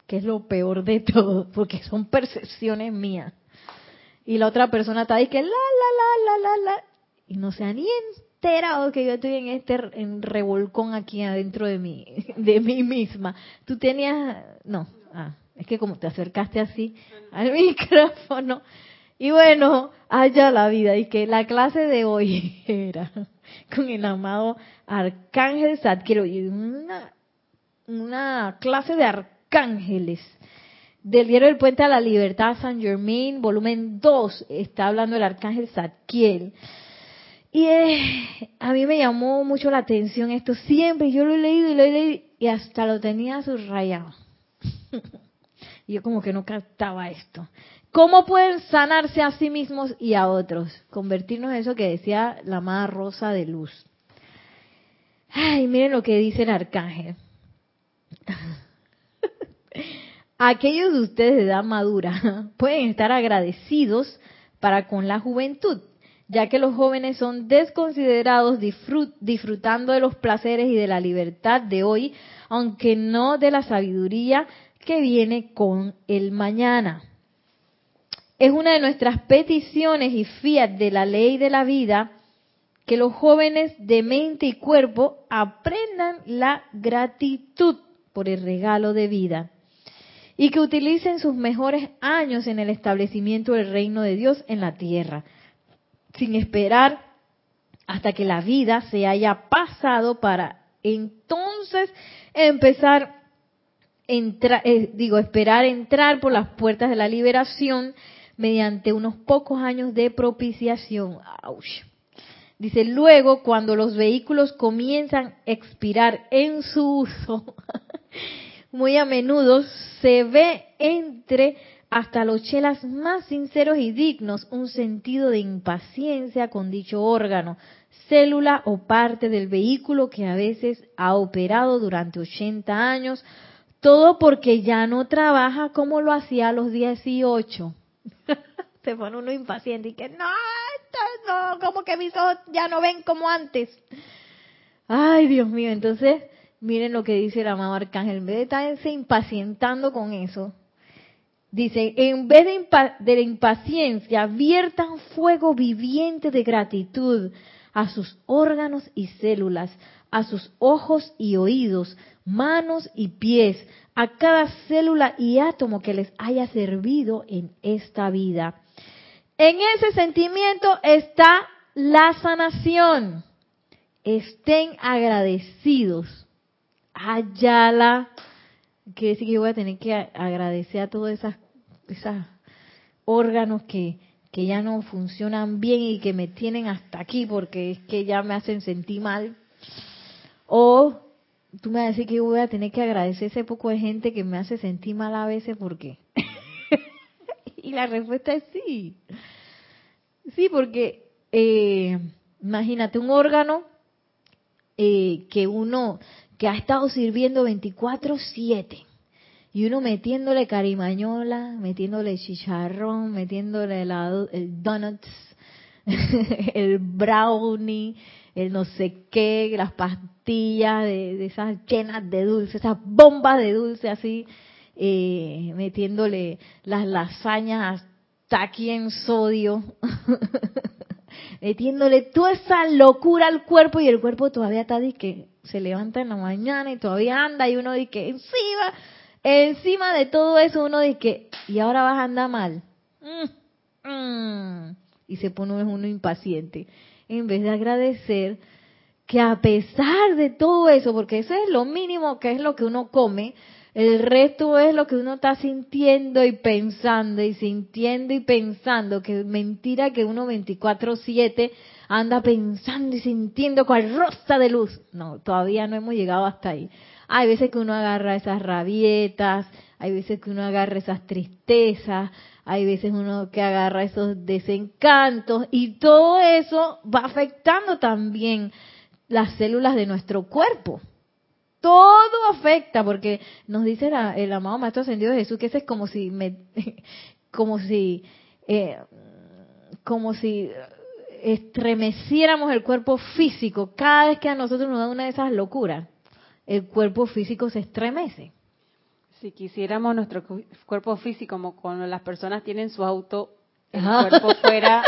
que es lo peor de todo, porque son percepciones mías. Y la otra persona está ahí que la, la, la, la, la, la, y no se ha ni enterado que yo estoy en este en revolcón aquí adentro de mí, de mí misma. Tú tenías, no, ah, es que como te acercaste así al micrófono, Y bueno, allá la vida. Y que la clase de hoy era con el amado Arcángel Zadkiel. Una, una clase de arcángeles. Del diario del Puente a la Libertad, San Germain, volumen 2, está hablando el Arcángel Zadkiel. Y eh, a mí me llamó mucho la atención esto siempre. Yo lo he leído y lo he leído y hasta lo tenía subrayado. yo como que no captaba esto. ¿Cómo pueden sanarse a sí mismos y a otros? Convertirnos en eso que decía la amada Rosa de Luz. Ay, miren lo que dice el arcángel. Aquellos de ustedes de edad madura pueden estar agradecidos para con la juventud, ya que los jóvenes son desconsiderados disfrutando de los placeres y de la libertad de hoy, aunque no de la sabiduría que viene con el mañana. Es una de nuestras peticiones y fiat de la ley de la vida que los jóvenes de mente y cuerpo aprendan la gratitud por el regalo de vida y que utilicen sus mejores años en el establecimiento del reino de Dios en la tierra, sin esperar hasta que la vida se haya pasado para entonces empezar eh, digo, esperar entrar por las puertas de la liberación mediante unos pocos años de propiciación. Dice, luego cuando los vehículos comienzan a expirar en su uso, muy a menudo se ve entre hasta los chelas más sinceros y dignos un sentido de impaciencia con dicho órgano, célula o parte del vehículo que a veces ha operado durante 80 años, todo porque ya no trabaja como lo hacía a los 18. Se pone uno impaciente y que no, no, como que mis ojos ya no ven como antes. Ay, Dios mío, entonces miren lo que dice el amado arcángel, en vez de estarse impacientando con eso, dice, en vez de, de la impaciencia, viertan fuego viviente de gratitud a sus órganos y células, a sus ojos y oídos, manos y pies, a cada célula y átomo que les haya servido en esta vida. En ese sentimiento está la sanación. Estén agradecidos Ayala, quiere decir que yo voy a tener que agradecer a todos esos órganos que, que ya no funcionan bien y que me tienen hasta aquí porque es que ya me hacen sentir mal. O tú me vas a decir que voy a tener que agradecer ese poco de gente que me hace sentir mal a veces porque... y la respuesta es sí. Sí, porque eh, imagínate un órgano eh, que uno que ha estado sirviendo 24/7 y uno metiéndole carimañola, metiéndole chicharrón, metiéndole el donuts, el brownie, el no sé qué, las pastillas de, esas llenas de dulce, esas bombas de dulce así, eh, metiéndole las lasañas hasta aquí en sodio, metiéndole toda esa locura al cuerpo y el cuerpo todavía está que se levanta en la mañana y todavía anda y uno dice encima, encima de todo eso uno dice que, y ahora vas a andar mal. Mm, mm. y se pone uno impaciente. En vez de agradecer que a pesar de todo eso, porque eso es lo mínimo que es lo que uno come, el resto es lo que uno está sintiendo y pensando y sintiendo y pensando, que mentira que uno 24/7 anda pensando y sintiendo cual rosa de luz. No, todavía no hemos llegado hasta ahí. Hay veces que uno agarra esas rabietas, hay veces que uno agarra esas tristezas, hay veces uno que agarra esos desencantos y todo eso va afectando también las células de nuestro cuerpo. Todo afecta porque nos dice el amado Maestro Ascendido de Jesús que ese es como si me, como si eh, como si estremeciéramos el cuerpo físico, cada vez que a nosotros nos da una de esas locuras, el cuerpo físico se estremece. Si quisiéramos nuestro cuerpo físico como cuando las personas tienen su auto, el cuerpo fuera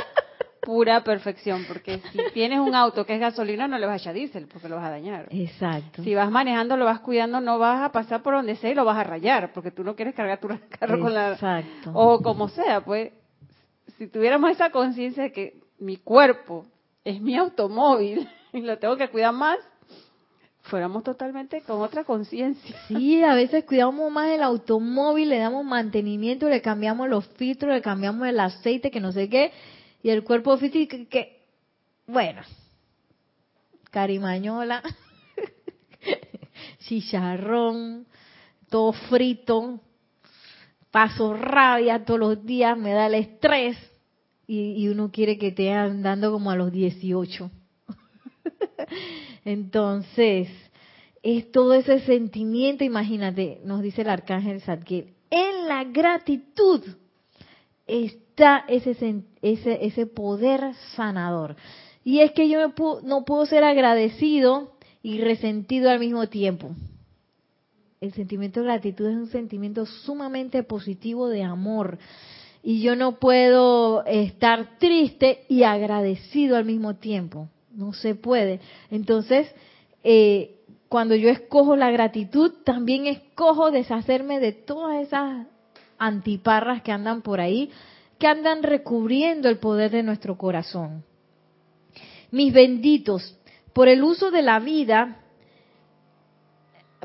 pura perfección, porque si tienes un auto que es gasolina no le vas a echar diésel porque lo vas a dañar. Exacto. Si vas manejando, lo vas cuidando, no vas a pasar por donde sea y lo vas a rayar, porque tú no quieres cargar tu carro con la... Exacto. O como sea, pues si tuviéramos esa conciencia de que mi cuerpo es mi automóvil y lo tengo que cuidar más, fuéramos totalmente con otra conciencia. Sí, a veces cuidamos más el automóvil, le damos mantenimiento, le cambiamos los filtros, le cambiamos el aceite, que no sé qué, y el cuerpo físico que, bueno, carimañola, chicharrón, todo frito, paso rabia todos los días, me da el estrés y, uno quiere que esté andando como a los 18. Entonces, es todo ese sentimiento, imagínate, nos dice el arcángel Zadkiel, en la gratitud está ese, ese, ese poder sanador. Y es que yo no puedo, no puedo ser agradecido y resentido al mismo tiempo. El sentimiento de gratitud es un sentimiento sumamente positivo de amor. Y yo no puedo estar triste y agradecido al mismo tiempo. No se puede. Entonces, eh, cuando yo escojo la gratitud, también escojo deshacerme de todas esas antiparras que andan por ahí, que andan recubriendo el poder de nuestro corazón. Mis benditos, por el uso de la vida,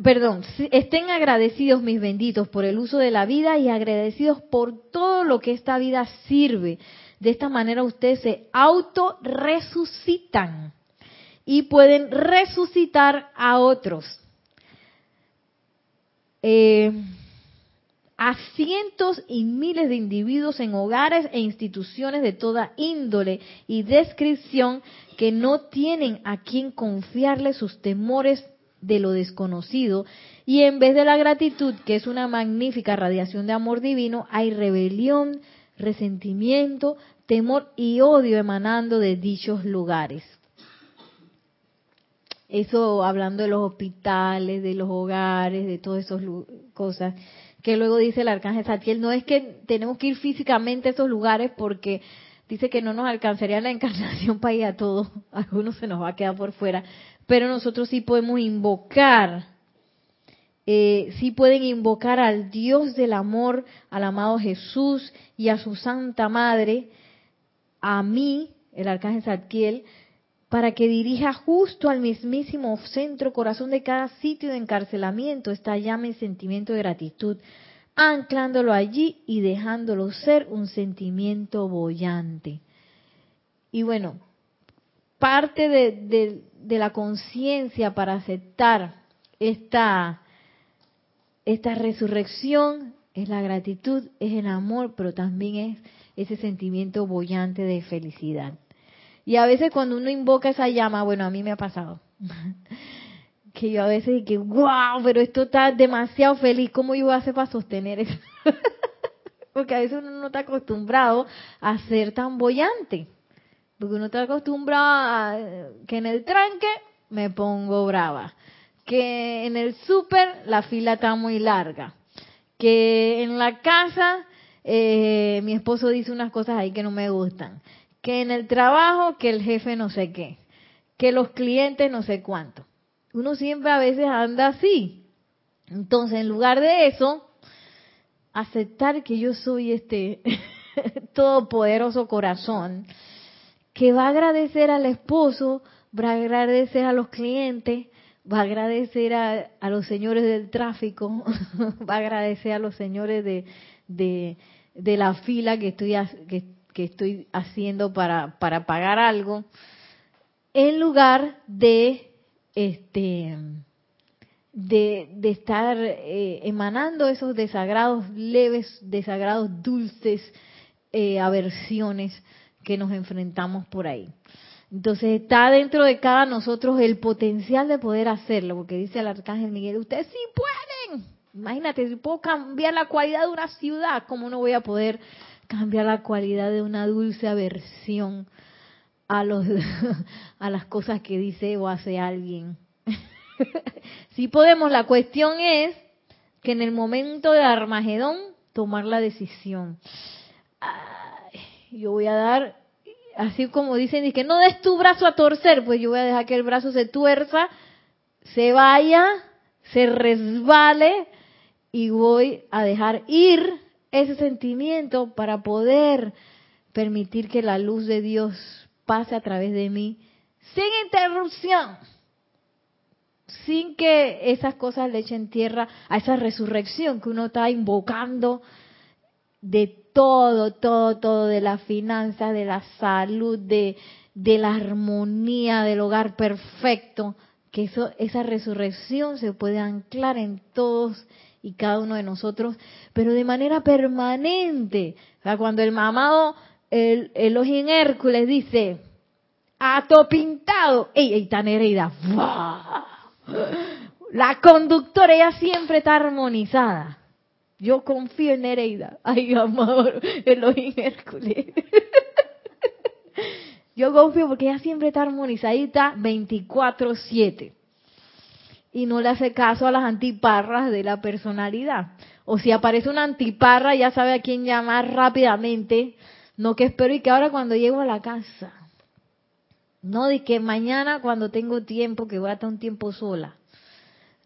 perdón, estén agradecidos mis benditos por el uso de la vida y agradecidos por todo lo que esta vida sirve. De esta manera ustedes se auto resucitan y pueden resucitar a otros. Eh, a cientos y miles de individuos en hogares e instituciones de toda índole y descripción que no tienen a quien confiarle sus temores de lo desconocido y en vez de la gratitud, que es una magnífica radiación de amor divino, hay rebelión, resentimiento, temor y odio emanando de dichos lugares. Eso hablando de los hospitales, de los hogares, de todas esas cosas, que luego dice el arcángel Satiel, no es que tenemos que ir físicamente a esos lugares porque dice que no nos alcanzaría la encarnación para ir a todo, algunos se nos va a quedar por fuera, pero nosotros sí podemos invocar, eh, sí pueden invocar al Dios del amor, al amado Jesús y a su Santa Madre, a mí, el arcángel Zadkiel, para que dirija justo al mismísimo centro corazón de cada sitio de encarcelamiento esta llama y sentimiento de gratitud, anclándolo allí y dejándolo ser un sentimiento bollante. Y bueno, parte de, de la conciencia para aceptar esta, esta resurrección es la gratitud, es el amor, pero también es ese sentimiento bollante de felicidad. Y a veces cuando uno invoca esa llama, bueno, a mí me ha pasado, que yo a veces que, wow, pero esto está demasiado feliz, ¿cómo yo voy a hacer para sostener eso? Porque a veces uno no está acostumbrado a ser tan bollante. Porque uno está acostumbrado a que en el tranque me pongo brava. Que en el súper la fila está muy larga. Que en la casa eh, mi esposo dice unas cosas ahí que no me gustan. Que en el trabajo que el jefe no sé qué. Que los clientes no sé cuánto. Uno siempre a veces anda así. Entonces, en lugar de eso, aceptar que yo soy este todopoderoso corazón que va a agradecer al esposo, va a agradecer a los clientes, va a agradecer a, los señores del tráfico, va a agradecer a los señores de, de, la fila que estoy, que, que estoy haciendo para, pagar algo, en lugar de este de, de estar eh, emanando esos desagrados leves, desagrados dulces, eh, aversiones que nos enfrentamos por ahí. Entonces está dentro de cada nosotros el potencial de poder hacerlo, porque dice el arcángel Miguel, ustedes sí pueden. Imagínate, si puedo cambiar la cualidad de una ciudad, ¿cómo no voy a poder cambiar la cualidad de una dulce aversión a los a las cosas que dice o hace alguien? si podemos, la cuestión es que en el momento de Armagedón tomar la decisión yo voy a dar, así como dicen, que no des tu brazo a torcer, pues yo voy a dejar que el brazo se tuerza, se vaya, se resbale y voy a dejar ir ese sentimiento para poder permitir que la luz de Dios pase a través de mí sin interrupción, sin que esas cosas le echen tierra a esa resurrección que uno está invocando de todo, todo, todo, de la finanza, de la salud, de, de la armonía, del hogar perfecto, que eso, esa resurrección se puede anclar en todos y cada uno de nosotros, pero de manera permanente. O sea, cuando el mamado, el Elohim Hércules dice, ato pintado, ey, tan herida, la conductora, ella siempre está armonizada. Yo confío en Nereida. Ay, amor, Elohim Hércules. Yo confío porque ella siempre está armonizadita 24-7. Y no le hace caso a las antiparras de la personalidad. O si aparece una antiparra, ya sabe a quién llamar rápidamente. No que espero y que ahora cuando llego a la casa. No de que mañana cuando tengo tiempo, que voy a estar un tiempo sola.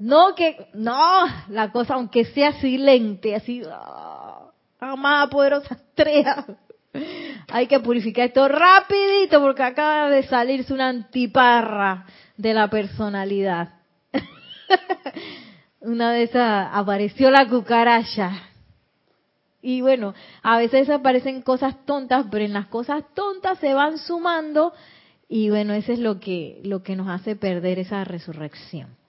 No que, no, la cosa aunque sea silente, así, oh, amada poderosa estrella, hay que purificar esto rapidito porque acaba de salirse una antiparra de la personalidad. una de esas apareció la cucaracha. Y bueno, a veces aparecen cosas tontas, pero en las cosas tontas se van sumando y bueno, eso es lo que lo que nos hace perder esa resurrección.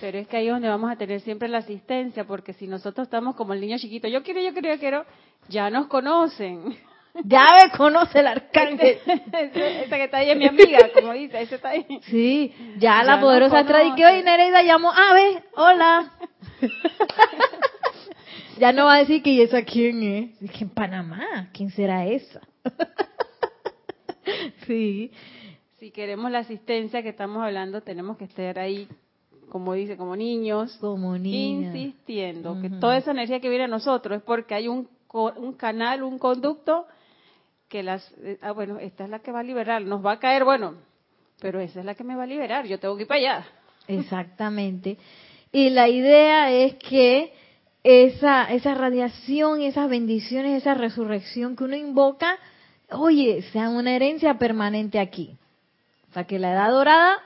Pero es que ahí es donde vamos a tener siempre la asistencia, porque si nosotros estamos como el niño chiquito, yo quiero, yo quiero, yo quiero, ya nos conocen. Ya me conoce el arcángel. Esa que está ahí es mi amiga, como dice, ese está ahí. Sí, ya, la poderosa trae que hoy Nereida llamó, Ave, hola. ya no va a decir que ¿y esa quién es? Dije, en Panamá, ¿quién será esa? sí. Si queremos la asistencia que estamos hablando, tenemos que estar ahí como dice, como niños, como insistiendo que toda esa energía que viene a nosotros es porque hay un, un canal, un conducto que las, eh, ah, bueno, esta es la que va a liberar, nos va a caer, bueno, pero esa es la que me va a liberar, yo tengo que ir para allá. Exactamente. Y la idea es que esa, esa radiación, esas bendiciones, esa resurrección que uno invoca, oye, sea una herencia permanente aquí. O sea, que la edad dorada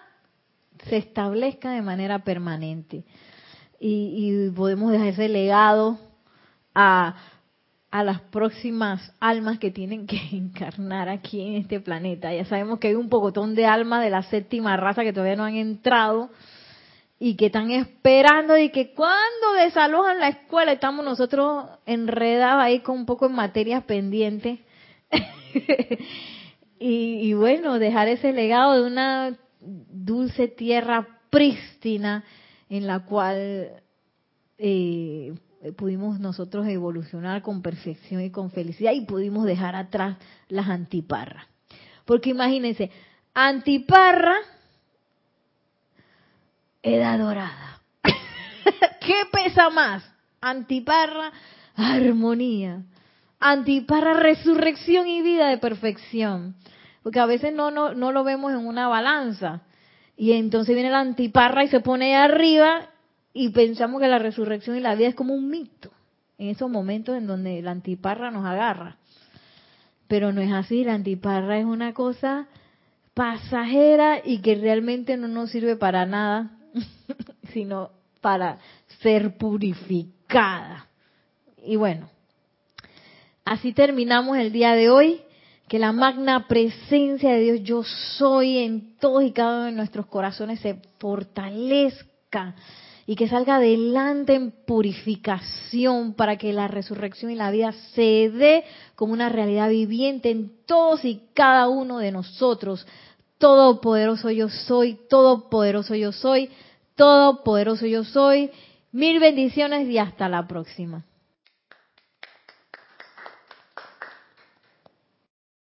se establezca de manera permanente. Y, podemos dejar ese legado a, a las próximas almas que tienen que encarnar aquí en este planeta. Ya sabemos que hay un pocotón de almas de la séptima raza que todavía no han entrado y que están esperando y que cuando desalojan la escuela estamos nosotros enredados ahí con un poco en materias pendientes. y, y, bueno, dejar ese legado de una dulce tierra prístina en la cual eh, pudimos nosotros evolucionar con perfección y con felicidad y pudimos dejar atrás las antiparras. Porque imagínense, antiparra, edad dorada. ¿Qué pesa más? Antiparra, armonía. Antiparra, resurrección y vida de perfección porque a veces no, no, no lo vemos en una balanza. Y entonces viene la antiparra y se pone ahí arriba y pensamos que la resurrección y la vida es como un mito, en esos momentos en donde la antiparra nos agarra. Pero no es así, la antiparra es una cosa pasajera y que realmente no nos sirve para nada, sino para ser purificada. Y bueno, así terminamos el día de hoy que la magna presencia de Dios yo soy en todos y cada uno de nuestros corazones se fortalezca y que salga adelante en purificación para que la resurrección y la vida se dé como una realidad viviente en todos y cada uno de nosotros. Todopoderoso yo soy, todopoderoso yo soy, todopoderoso yo soy. Mil bendiciones y hasta la próxima.